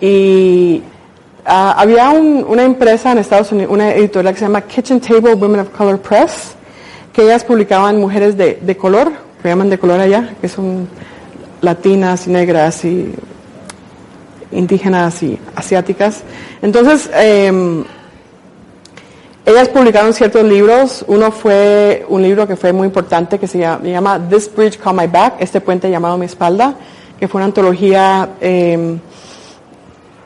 y uh, había un, una empresa en Estados Unidos, una editorial que se llama Kitchen Table Women of Color Press, que ellas publicaban mujeres de, color, que llaman de color allá, que son latinas y negras y indígenas y asiáticas. Entonces, eh, ellas publicaron ciertos libros. Uno fue un libro que fue muy importante que se llama, This Bridge Called My Back, este puente llamado Mi Espalda, que fue una antología eh,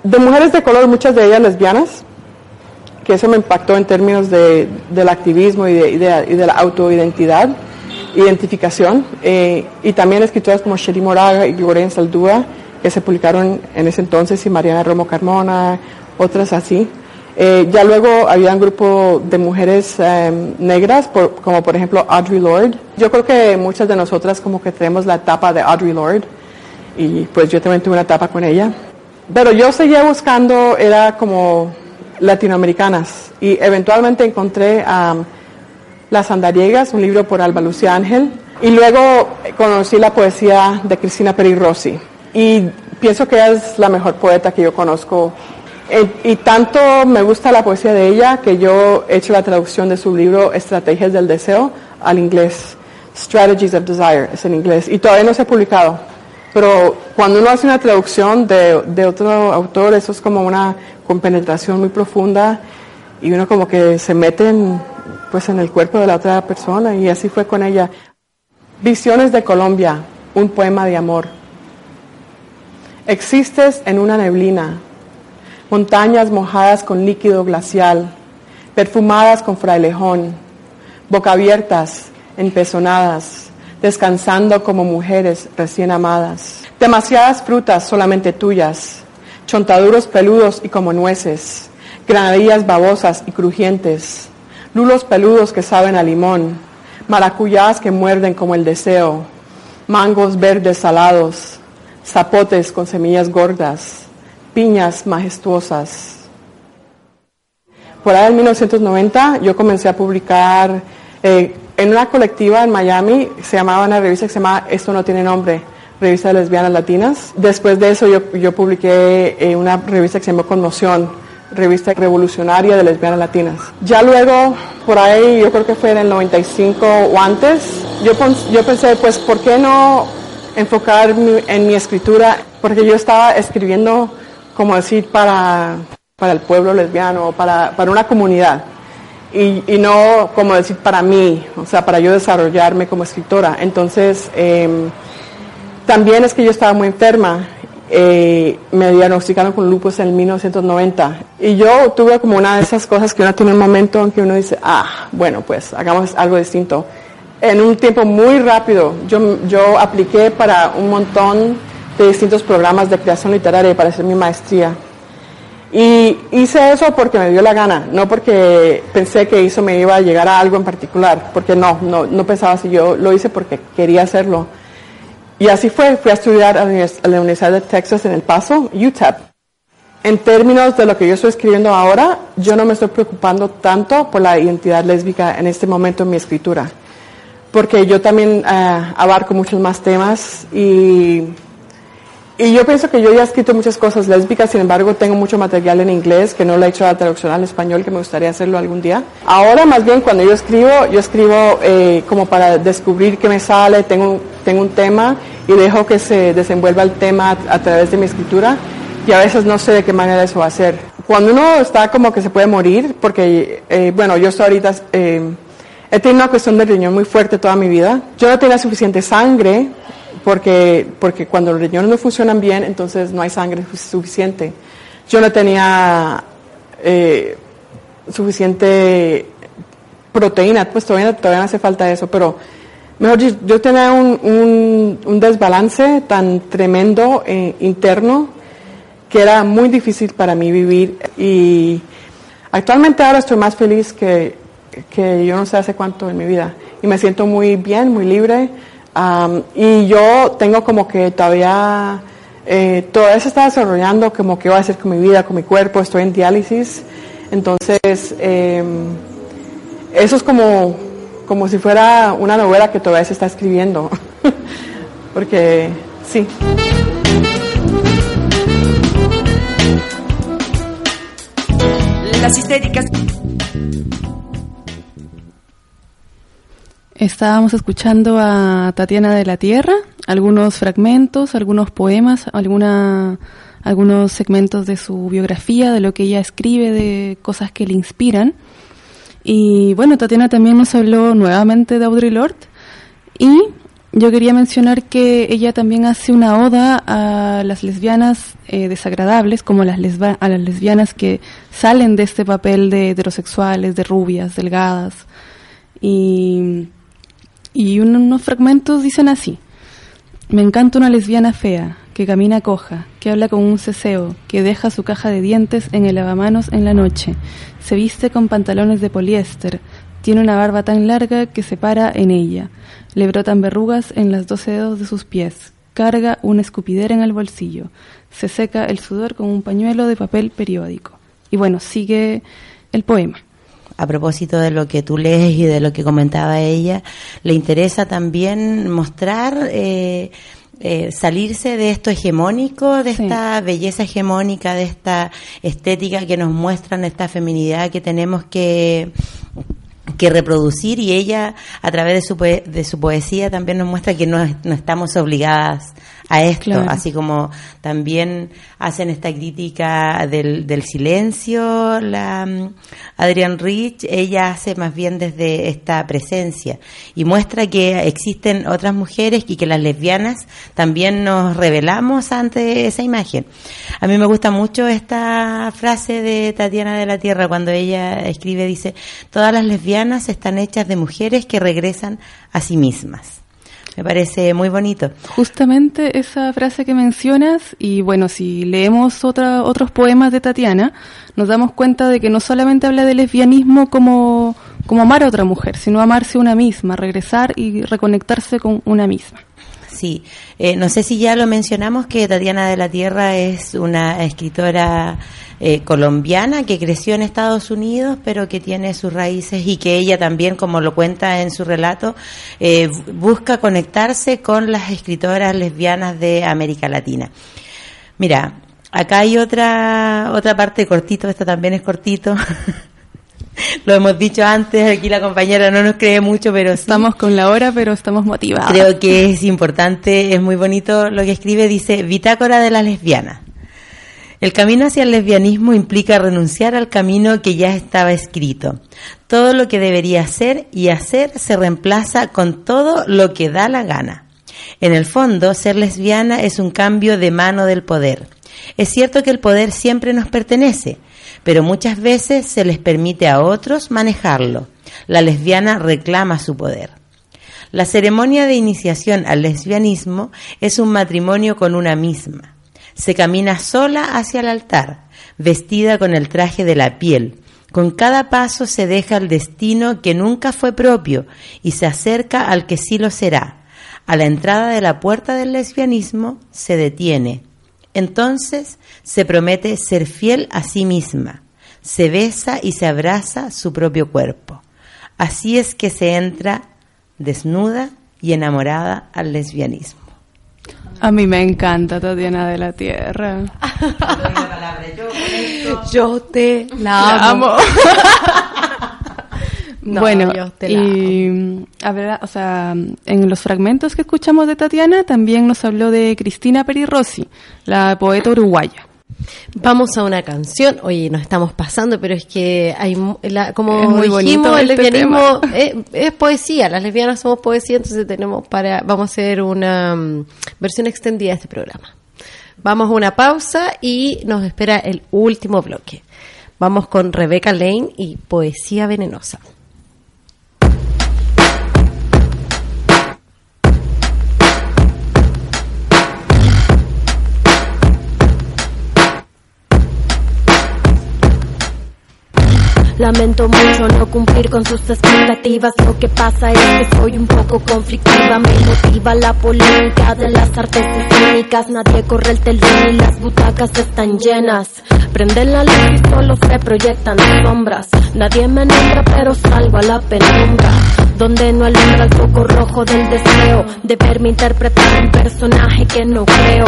de mujeres de color, muchas de ellas lesbianas, que eso me impactó en términos de, del activismo y de, de la autoidentidad, identificación, eh, y también escritoras como Sherry Moraga y Gloria Saldúa, que se publicaron en ese entonces, y Mariana Romo Carmona, otras así. Eh, ya luego había un grupo de mujeres eh, negras, por, como por ejemplo Audre Lorde. Yo creo que muchas de nosotras como que tenemos la etapa de Audre Lorde, y pues yo también tuve una etapa con ella. Pero yo seguía buscando, era como latinoamericanas, y eventualmente encontré a um, Las Andariegas, un libro por Alba Lucía Ángel, y luego conocí la poesía de Cristina Peri Rossi. Y pienso que ella es la mejor poeta que yo conozco eh, y tanto me gusta la poesía de ella que yo he hecho la traducción de su libro Estrategias del Deseo al inglés. Strategies of Desire es en inglés. Y todavía no se ha publicado. Pero cuando uno hace una traducción de, de otro autor, eso es como una compenetración muy profunda y uno como que se mete en, pues en el cuerpo de la otra persona y así fue con ella. Visiones de Colombia, un poema de amor. Existes en una neblina, montañas mojadas con líquido glacial, perfumadas con frailejón, boca abiertas, empezonadas, descansando como mujeres recién amadas. Demasiadas frutas solamente tuyas, chontaduros peludos y como nueces, granadillas babosas y crujientes, lulos peludos que saben a limón, maracuyás que muerden como el deseo, mangos verdes salados, zapotes con semillas gordas, piñas majestuosas. Por ahí en 1990 yo comencé a publicar eh, en una colectiva en Miami, se llamaba una revista que se llama Esto no tiene nombre, revista de lesbianas latinas. Después de eso yo, yo publiqué eh, una revista que se llamó Conmoción, revista revolucionaria de lesbianas latinas. Ya luego, por ahí, yo creo que fue en el 95 o antes, yo, yo pensé, pues, ¿por qué no enfocar mi, en mi escritura? Porque yo estaba escribiendo como decir, para, para el pueblo lesbiano, para, para una comunidad. Y, no como decir para mí, o sea, para yo desarrollarme como escritora. Entonces, eh, también es que yo estaba muy enferma. Eh, me diagnosticaron con lupus en 1990. Y yo tuve como una de esas cosas que uno tiene un momento en que uno dice, ah, bueno, pues hagamos algo distinto. En un tiempo muy rápido, yo, yo apliqué para un montón de distintos programas de creación literaria para hacer mi maestría. Y hice eso porque me dio la gana, no porque pensé que eso me iba a llegar a algo en particular, porque no, no, no pensaba así, yo lo hice porque quería hacerlo. Y así fue, fui a estudiar a la Universidad de Texas en El Paso, UTEP. En términos de lo que yo estoy escribiendo ahora, yo no me estoy preocupando tanto por la identidad lésbica en este momento en mi escritura, porque yo también uh, abarco muchos más temas y y yo pienso que yo ya he escrito muchas cosas lésbicas, sin embargo tengo mucho material en inglés que no lo he hecho a la traducción al español, que me gustaría hacerlo algún día. Ahora más bien cuando yo escribo, yo escribo eh, como para descubrir qué me sale, tengo, tengo un tema y dejo que se desenvuelva el tema a, a través de mi escritura y a veces no sé de qué manera eso va a ser. Cuando uno está como que se puede morir, porque eh, bueno, yo estoy ahorita... Eh, he tenido una cuestión de riñón muy fuerte toda mi vida. Yo no tenía suficiente sangre porque, porque cuando los riñones no funcionan bien, entonces no hay sangre suficiente. Yo no tenía eh, suficiente proteína, pues todavía, todavía no hace falta eso, pero mejor yo, tenía un, un, un, desbalance tan tremendo eh, interno que era muy difícil para mí vivir y actualmente ahora estoy más feliz que, que yo no sé hace cuánto en mi vida y me siento muy bien, muy libre Um, y yo tengo como que todavía, eh, todavía se está desarrollando como que voy a hacer con mi vida, con mi cuerpo, estoy en diálisis. Entonces, eh, eso es como, como si fuera una novela que todavía se está escribiendo. Porque, sí. Las histéricas. Estábamos escuchando a Tatiana de la Tierra, algunos fragmentos, algunos poemas, alguna, algunos segmentos de su biografía, de lo que ella escribe, de cosas que le inspiran. Y bueno, Tatiana también nos habló nuevamente de Audre Lorde y yo quería mencionar que ella también hace una oda a las lesbianas eh, desagradables, como las a las lesbianas que salen de este papel de heterosexuales, de rubias, delgadas. Y y unos fragmentos dicen así. Me encanta una lesbiana fea, que camina coja, que habla con un ceseo, que deja su caja de dientes en el lavamanos en la noche, se viste con pantalones de poliéster, tiene una barba tan larga que se para en ella, le brotan verrugas en las doce dedos de sus pies, carga una escupidera en el bolsillo, se seca el sudor con un pañuelo de papel periódico. Y bueno, sigue el poema a propósito de lo que tú lees y de lo que comentaba ella, le interesa también mostrar, eh, eh, salirse de esto hegemónico, de esta belleza hegemónica, de esta estética que nos muestran, esta feminidad que tenemos que que reproducir y ella a través de su, de su poesía también nos muestra que no, no estamos obligadas a esto, así como también hacen esta crítica del, del silencio, la um, Adrian Rich, ella hace más bien desde esta presencia y muestra que existen otras mujeres y que las lesbianas también nos revelamos ante esa imagen. A mí me gusta mucho esta frase de Tatiana de la Tierra cuando ella escribe, dice, todas las lesbianas están hechas de mujeres que regresan a sí mismas. Me parece muy bonito. Justamente esa frase que mencionas, y bueno, si leemos otra, otros poemas de Tatiana, nos damos cuenta de que no solamente habla de lesbianismo como, como amar a otra mujer, sino amarse una misma, regresar y reconectarse con una misma. Sí, eh, no sé si ya lo mencionamos que Tatiana de la Tierra es una escritora eh, colombiana que creció en Estados Unidos, pero que tiene sus raíces y que ella también, como lo cuenta en su relato, eh, busca conectarse con las escritoras lesbianas de América Latina. Mira, acá hay otra otra parte cortito, esta también es cortito. Lo hemos dicho antes, aquí la compañera no nos cree mucho, pero Estamos con la hora, pero estamos motivados. Creo que es importante, es muy bonito lo que escribe, dice Bitácora de las lesbianas. El camino hacia el lesbianismo implica renunciar al camino que ya estaba escrito. Todo lo que debería ser y hacer se reemplaza con todo lo que da la gana. En el fondo, ser lesbiana es un cambio de mano del poder. Es cierto que el poder siempre nos pertenece, pero muchas veces se les permite a otros manejarlo. La lesbiana reclama su poder. La ceremonia de iniciación al lesbianismo es un matrimonio con una misma. Se camina sola hacia el altar, vestida con el traje de la piel. Con cada paso se deja el destino que nunca fue propio y se acerca al que sí lo será. A la entrada de la puerta del lesbianismo se detiene. Entonces se promete ser fiel a sí misma. Se besa y se abraza su propio cuerpo. Así es que se entra desnuda y enamorada al lesbianismo. A mí me encanta Tatiana de la Tierra. Yo te la amo. No, bueno, yo te la y a ver, o sea, en los fragmentos que escuchamos de Tatiana también nos habló de Cristina Perirossi, la poeta uruguaya. Vamos a una canción. Oye, nos estamos pasando, pero es que hay, la- como Es muy bonito dijimos, el este lesbianismo es, es poesía. Las lesbianas somos poesía, entonces tenemos para, vamos a hacer una mm, versión extendida de este programa. Vamos a una pausa y nos espera el último bloque. Vamos con Rebecca Lane y Poesía Venenosa. Lamento mucho no cumplir con sus expectativas. Lo que pasa es que soy un poco conflictiva. Me motiva la polémica de las artes escénicas. Nadie corre el telón y las butacas están llenas. Prenden la luz y solo se proyectan sombras. Nadie me nombra, pero salgo a la penumbra. Donde no alumbra el foco rojo del deseo de verme interpretar un personaje que no creo.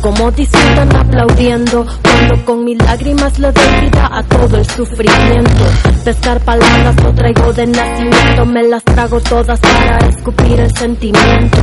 Como disfrutan aplaudiendo cuando con mis lágrimas le doy vida a todo el sufrimiento. Pescar palabras no traigo de nacimiento, me las trago todas para escupir el sentimiento.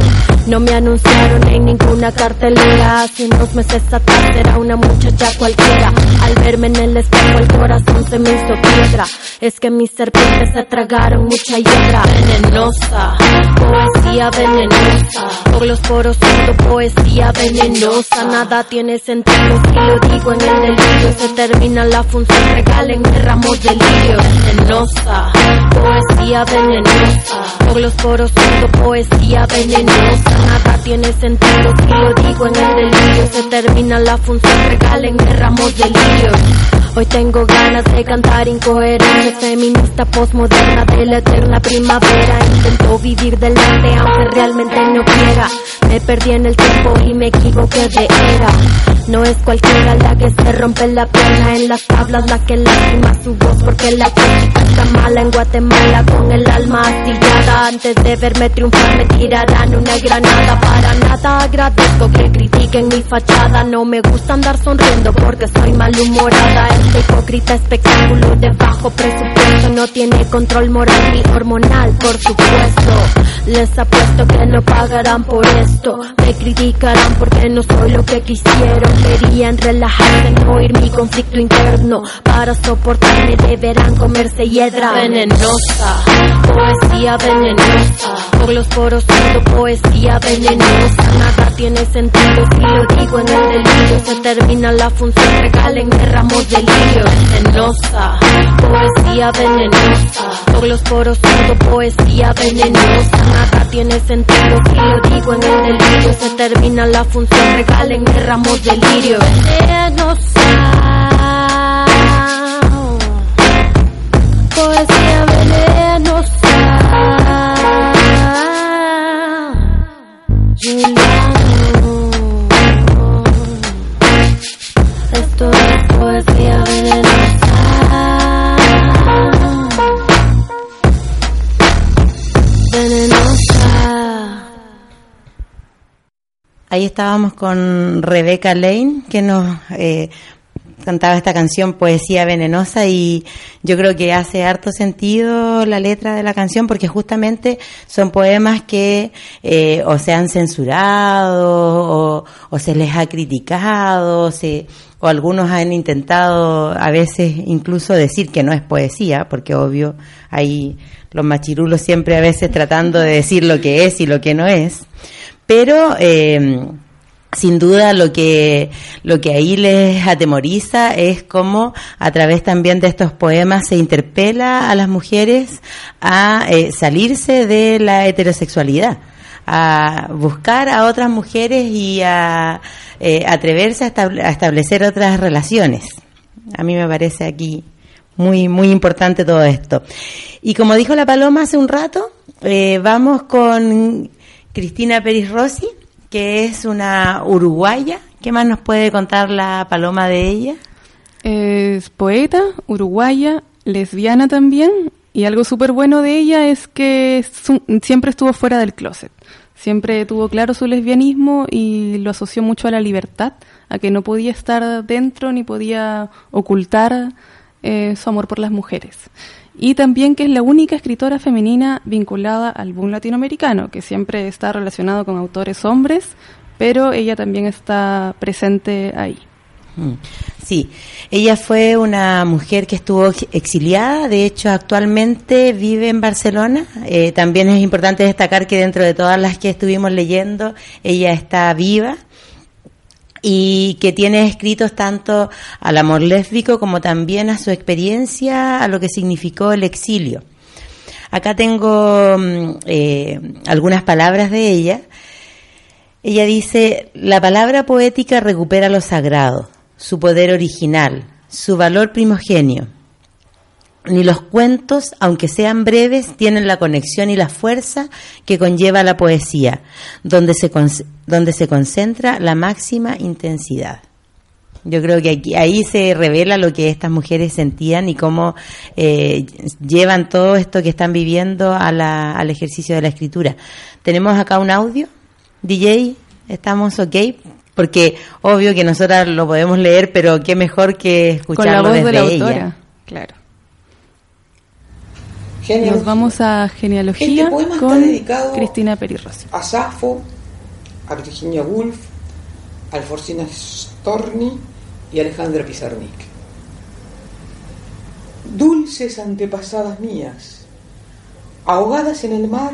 No me anunciaron en ninguna cartelera, hace unos meses atrás era una muchacha cualquiera. Al verme en el espejo el corazón se me hizo piedra. Es que mis serpientes se tragaron mucha hiedra venenosa, poesía venenosa. Por los poros siento poesía venenosa. Nada tiene sentido si lo digo en el delirio. Se termina la función, regalen el ramo de lirio. Venenosa, poesía venenosa. Por los poros siento poesía venenosa. Nada tiene sentido si lo digo en el delirio. Se termina la función, regalen el ramo de lirio. Hoy tengo ganas de cantar incoherencia feminista postmoderna de la eterna primavera. Intento vivir del arte aunque realmente no quiera. Me perdí en el tiempo y me equivoqué de era. No es cualquiera la que se rompe la pierna en las tablas, la que lastima su voz porque la crítica está mala en Guatemala con el alma astillada. Antes de verme triunfar me tirarán una granada. Para nada agradezco que critiquen mi fachada. No me gusta andar sonriendo porque soy malhumorada. Este hipócrita espectáculo de bajo presupuesto no tiene control moral ni hormonal, por supuesto. Les apuesto que no pagarán por esto. Me criticarán porque no soy lo que quisieron. Querían relajarse, no oír mi conflicto interno. Para soportarme deberán comerse hiedra venenosa. Poesía venenosa. Por los poros siento poesía venenosa. Nada tiene sentido si lo digo en el delirio. Se termina la función, regálenme ramos de. Venenosa. Poesía venenosa. Por los poros siento poesía venenosa. Nada tiene sentido si lo digo en el delirio. Se termina la función, regálenme ramos de lirio. Venenosa. Ahí estábamos con Rebecca Lane, que nos eh, cantaba esta canción Poesía Venenosa y yo creo que hace harto sentido la letra de la canción porque justamente son poemas que eh, o se han censurado o, se les ha criticado o algunos han intentado a veces incluso decir que no es poesía porque obvio hay los machirulos siempre a veces tratando de decir lo que es y lo que no es pero eh, sin duda lo que lo que ahí les atemoriza es cómo a través también de estos poemas se interpela a las mujeres a eh, salirse de la heterosexualidad a buscar a otras mujeres y a eh, atreverse a, establecer otras relaciones. A mí me parece aquí muy muy importante todo esto. Y como dijo la paloma hace un rato eh, vamos con Cristina Peris Rossi que es una uruguaya. ¿Qué más nos puede contar la paloma de ella? Es poeta, uruguaya, lesbiana también, y algo súper bueno de ella es que siempre estuvo fuera del closet. Siempre tuvo claro su lesbianismo y lo asoció mucho a la libertad, a que no podía estar dentro ni podía ocultar eh, su amor por las mujeres y también que es la única escritora femenina vinculada al boom latinoamericano, que siempre está relacionado con autores hombres, pero ella también está presente ahí. Mm. Sí, ella fue una mujer que estuvo exiliada, de hecho actualmente vive en Barcelona. Eh, también es importante destacar que dentro de todas las que estuvimos leyendo, ella está viva y que tiene escritos tanto al amor lésbico como también a su experiencia, a lo que significó el exilio. Acá tengo mm, eh, algunas palabras de ella. Ella dice, la palabra poética recupera lo sagrado, su poder original, su valor primogenio ni los cuentos, aunque sean breves, tienen la conexión y la fuerza que conlleva la poesía, donde se, donde se concentra la máxima intensidad. Yo creo que aquí, ahí se revela lo que estas mujeres sentían y cómo eh, llevan todo esto que están viviendo a la, al ejercicio de la escritura. Tenemos acá un audio, DJ, estamos ok, porque obvio que nosotras lo podemos leer, pero qué mejor que escucharlo Con la voz desde de la ella. autora, claro. Nos vamos a genealogía este con Cristina Perirossi. A Safo, a Virginia Woolf, a Alfonsina Storni y Alejandra Pizarnik. Dulces antepasadas mías, ahogadas en el mar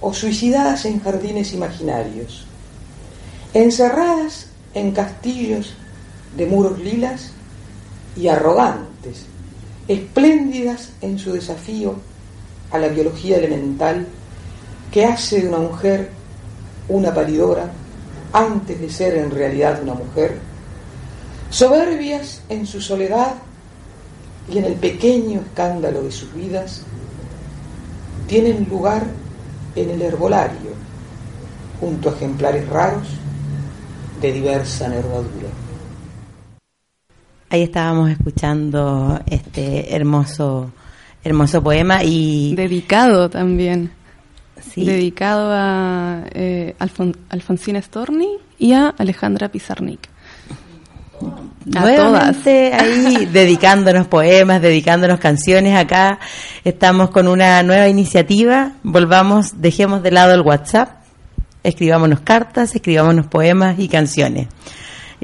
o suicidadas en jardines imaginarios, encerradas en castillos de muros lilas y arrogantes espléndidas en su desafío a la biología elemental que hace de una mujer una paridora antes de ser en realidad una mujer, soberbias en su soledad y en el pequeño escándalo de sus vidas, tienen lugar en el herbolario, junto a ejemplares raros de diversa nervadura. Ahí estábamos escuchando este hermoso, hermoso poema y dedicado también. Dedicado a eh, Alfonsina Storni y a Alejandra Pizarnik. A todas. ahí dedicándonos poemas, dedicándonos canciones. Acá estamos con una nueva iniciativa. Volvamos, dejemos de lado el WhatsApp, escribámonos cartas, escribámonos poemas y canciones.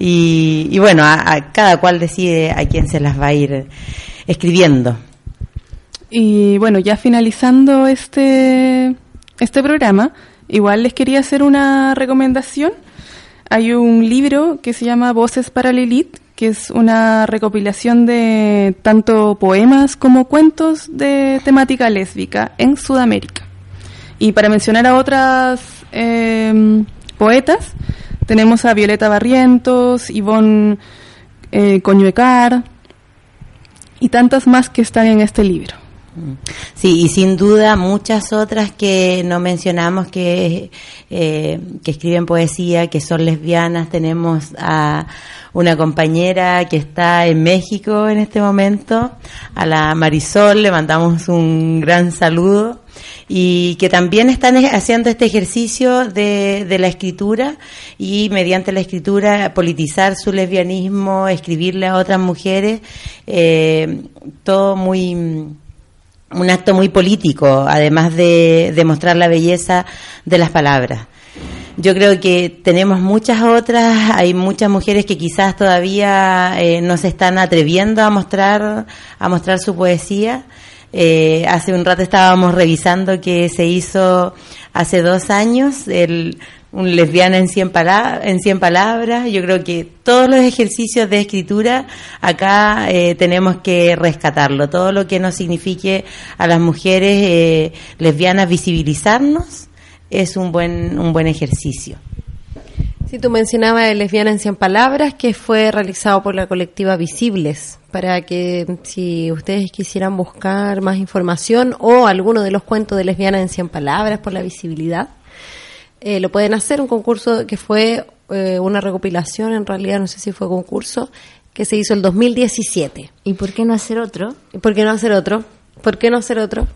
Y, bueno, a, cada cual decide a quién se las va a ir escribiendo. Y bueno, ya finalizando este, este programa, igual les quería hacer una recomendación. Hay un libro que se llama Voces para Lilith, que es una recopilación de tanto poemas como cuentos de temática lésbica en Sudamérica. Y para mencionar a otras eh, poetas, tenemos a Violeta Barrientos, Ivonne eh, Coñuecar y tantas más que están en este libro. Sí, y sin duda muchas otras que no mencionamos que, eh, que escriben poesía, que son lesbianas. Tenemos a una compañera que está en México en este momento, a la Marisol, le mandamos un gran saludo. Y que también están haciendo este ejercicio de, la escritura y mediante la escritura politizar su lesbianismo, escribirle a otras mujeres, eh, todo muy un acto muy político, además de demostrar la belleza de las palabras. Yo creo que tenemos muchas otras, hay muchas mujeres que quizás todavía eh, no se están atreviendo a mostrar, a mostrar su poesía. Eh, hace un rato estábamos revisando que se hizo hace dos años el, un lesbiana en 100, palabras, en 100 palabras. Yo creo que todos los ejercicios de escritura acá eh, tenemos que rescatarlo. Todo lo que nos signifique a las mujeres eh, lesbianas visibilizarnos es un buen, un buen ejercicio. Sí, tú mencionabas el Lesbiana en 100 Palabras, que fue realizado por la colectiva Visibles, para que si ustedes quisieran buscar más información o alguno de los cuentos de Lesbiana en 100 Palabras por la visibilidad, eh, lo pueden hacer. Un concurso que fue eh, una recopilación, en realidad no sé si fue concurso, que se hizo el 2017. ¿Y por qué no hacer otro? ¿Y por qué no hacer otro? ¿Por qué no hacer otro?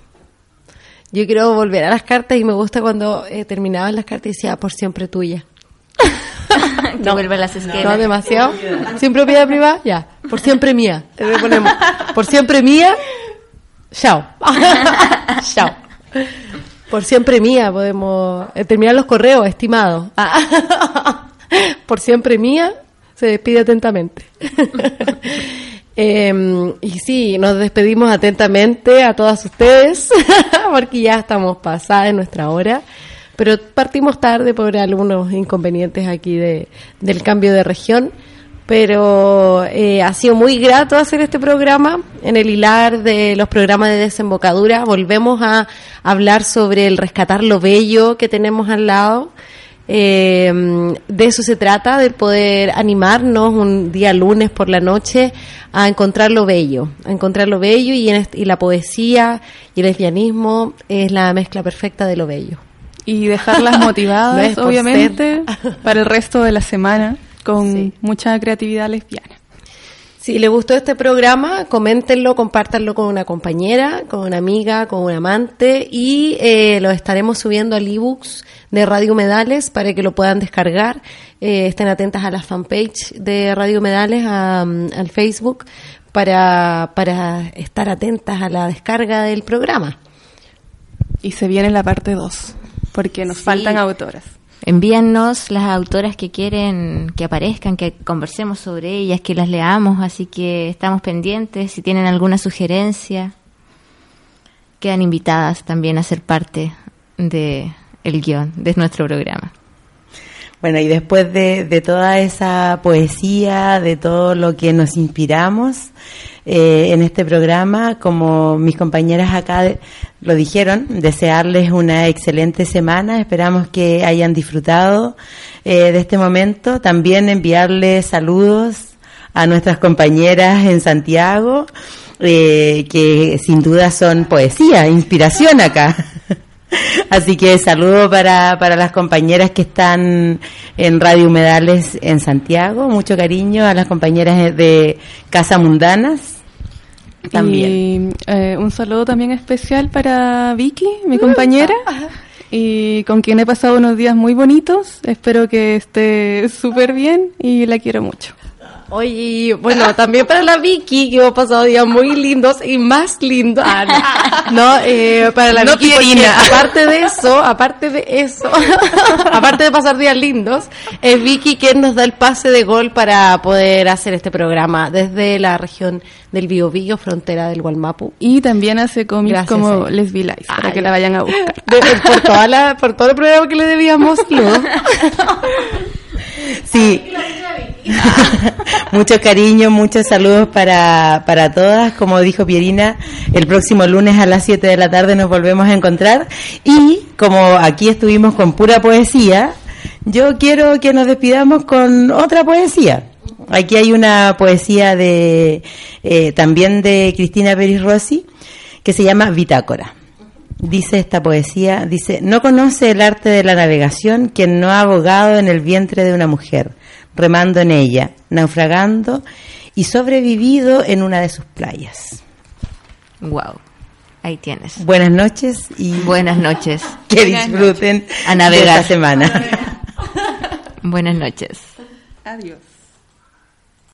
Yo quiero volver a las cartas y me gusta cuando eh, terminaban las cartas y decía, por siempre tuya. que vuelva a las esquelas. No, demasiado. Sin propiedad privada, ya. Por siempre mía. Le ponemos, por siempre mía, chao. chao. Por siempre mía podemos eh, terminar los correos, estimado. por siempre mía, se despide atentamente. Eh, y sí, nos despedimos atentamente a todas ustedes, porque ya estamos pasadas de nuestra hora, pero partimos tarde por algunos inconvenientes aquí de, del cambio de región, pero eh, ha sido muy grato hacer este programa. En el hilar de los programas de desembocadura volvemos a hablar sobre el rescatar lo bello que tenemos al lado. Eh, de eso se trata, de poder animarnos un día lunes por la noche a encontrar lo bello, a encontrar lo bello y, en y la poesía y el lesbianismo es la mezcla perfecta de lo bello. Y dejarlas motivadas, obviamente, para el resto de la semana, con mucha creatividad lesbiana. Si les gustó este programa, coméntenlo, compártanlo con una compañera, con una amiga, con un amante y eh, lo estaremos subiendo al ebooks de Radio Medales para que lo puedan descargar. Eh, estén atentas a la fanpage de Radio Medales, a, mm, al Facebook, para, para estar atentas a la descarga del programa. Y se viene la parte 2, porque nos Sí. faltan autoras. Envíennos las autoras que quieren que aparezcan, que conversemos sobre ellas, que las leamos, así que estamos pendientes. Si tienen alguna sugerencia, quedan invitadas también a ser parte de el guion de nuestro programa. Bueno, y después de, de toda esa poesía, de todo lo que nos inspiramos eh, en este programa, como mis compañeras acá lo dijeron, desearles una excelente semana. Esperamos que hayan disfrutado eh, de este momento. También enviarles saludos a nuestras compañeras en Santiago, eh, que sin duda son poesía, inspiración acá. Así que saludo para, para las compañeras que están en Radio Humedales en Santiago. Mucho cariño a las compañeras de Casa Mundanas. También. Y eh, un saludo también especial para Vicky, mi compañera, y con quien he pasado unos días muy bonitos. Espero que esté súper bien y la quiero mucho. Oye, bueno, también para la Vicky, que hemos pasado días muy lindos y más lindos. Ah, no, No, eh, para la No, Vicky, porque aparte de eso, aparte de eso, aparte de pasar días lindos, es Vicky quien nos da el pase de gol para poder hacer este programa desde la región del Biobío, frontera del Gualmapu. Y también hace cómics Gracias, como eh. Les Be Lies, para Ay. que la vayan a buscar. De- por, toda la, por todo el programa que le debíamos, ¿no? Sí. Mucho cariño, muchos saludos para, para todas. Como dijo Pierina, el próximo lunes a las 7 de la tarde nos volvemos a encontrar. Y como aquí estuvimos con pura poesía, yo quiero que nos despidamos con otra poesía. Aquí hay una poesía de eh, también de Cristina Peris Rossi que se llama Bitácora. Dice esta poesía, dice, no conoce el arte de la navegación quien no ha abogado en el vientre de una mujer, remando en ella, naufragando y sobrevivido en una de sus playas. Wow. Ahí tienes. Buenas noches y Buenas noches. que disfruten A navegar. de esta semana. Buenas noches. Adiós.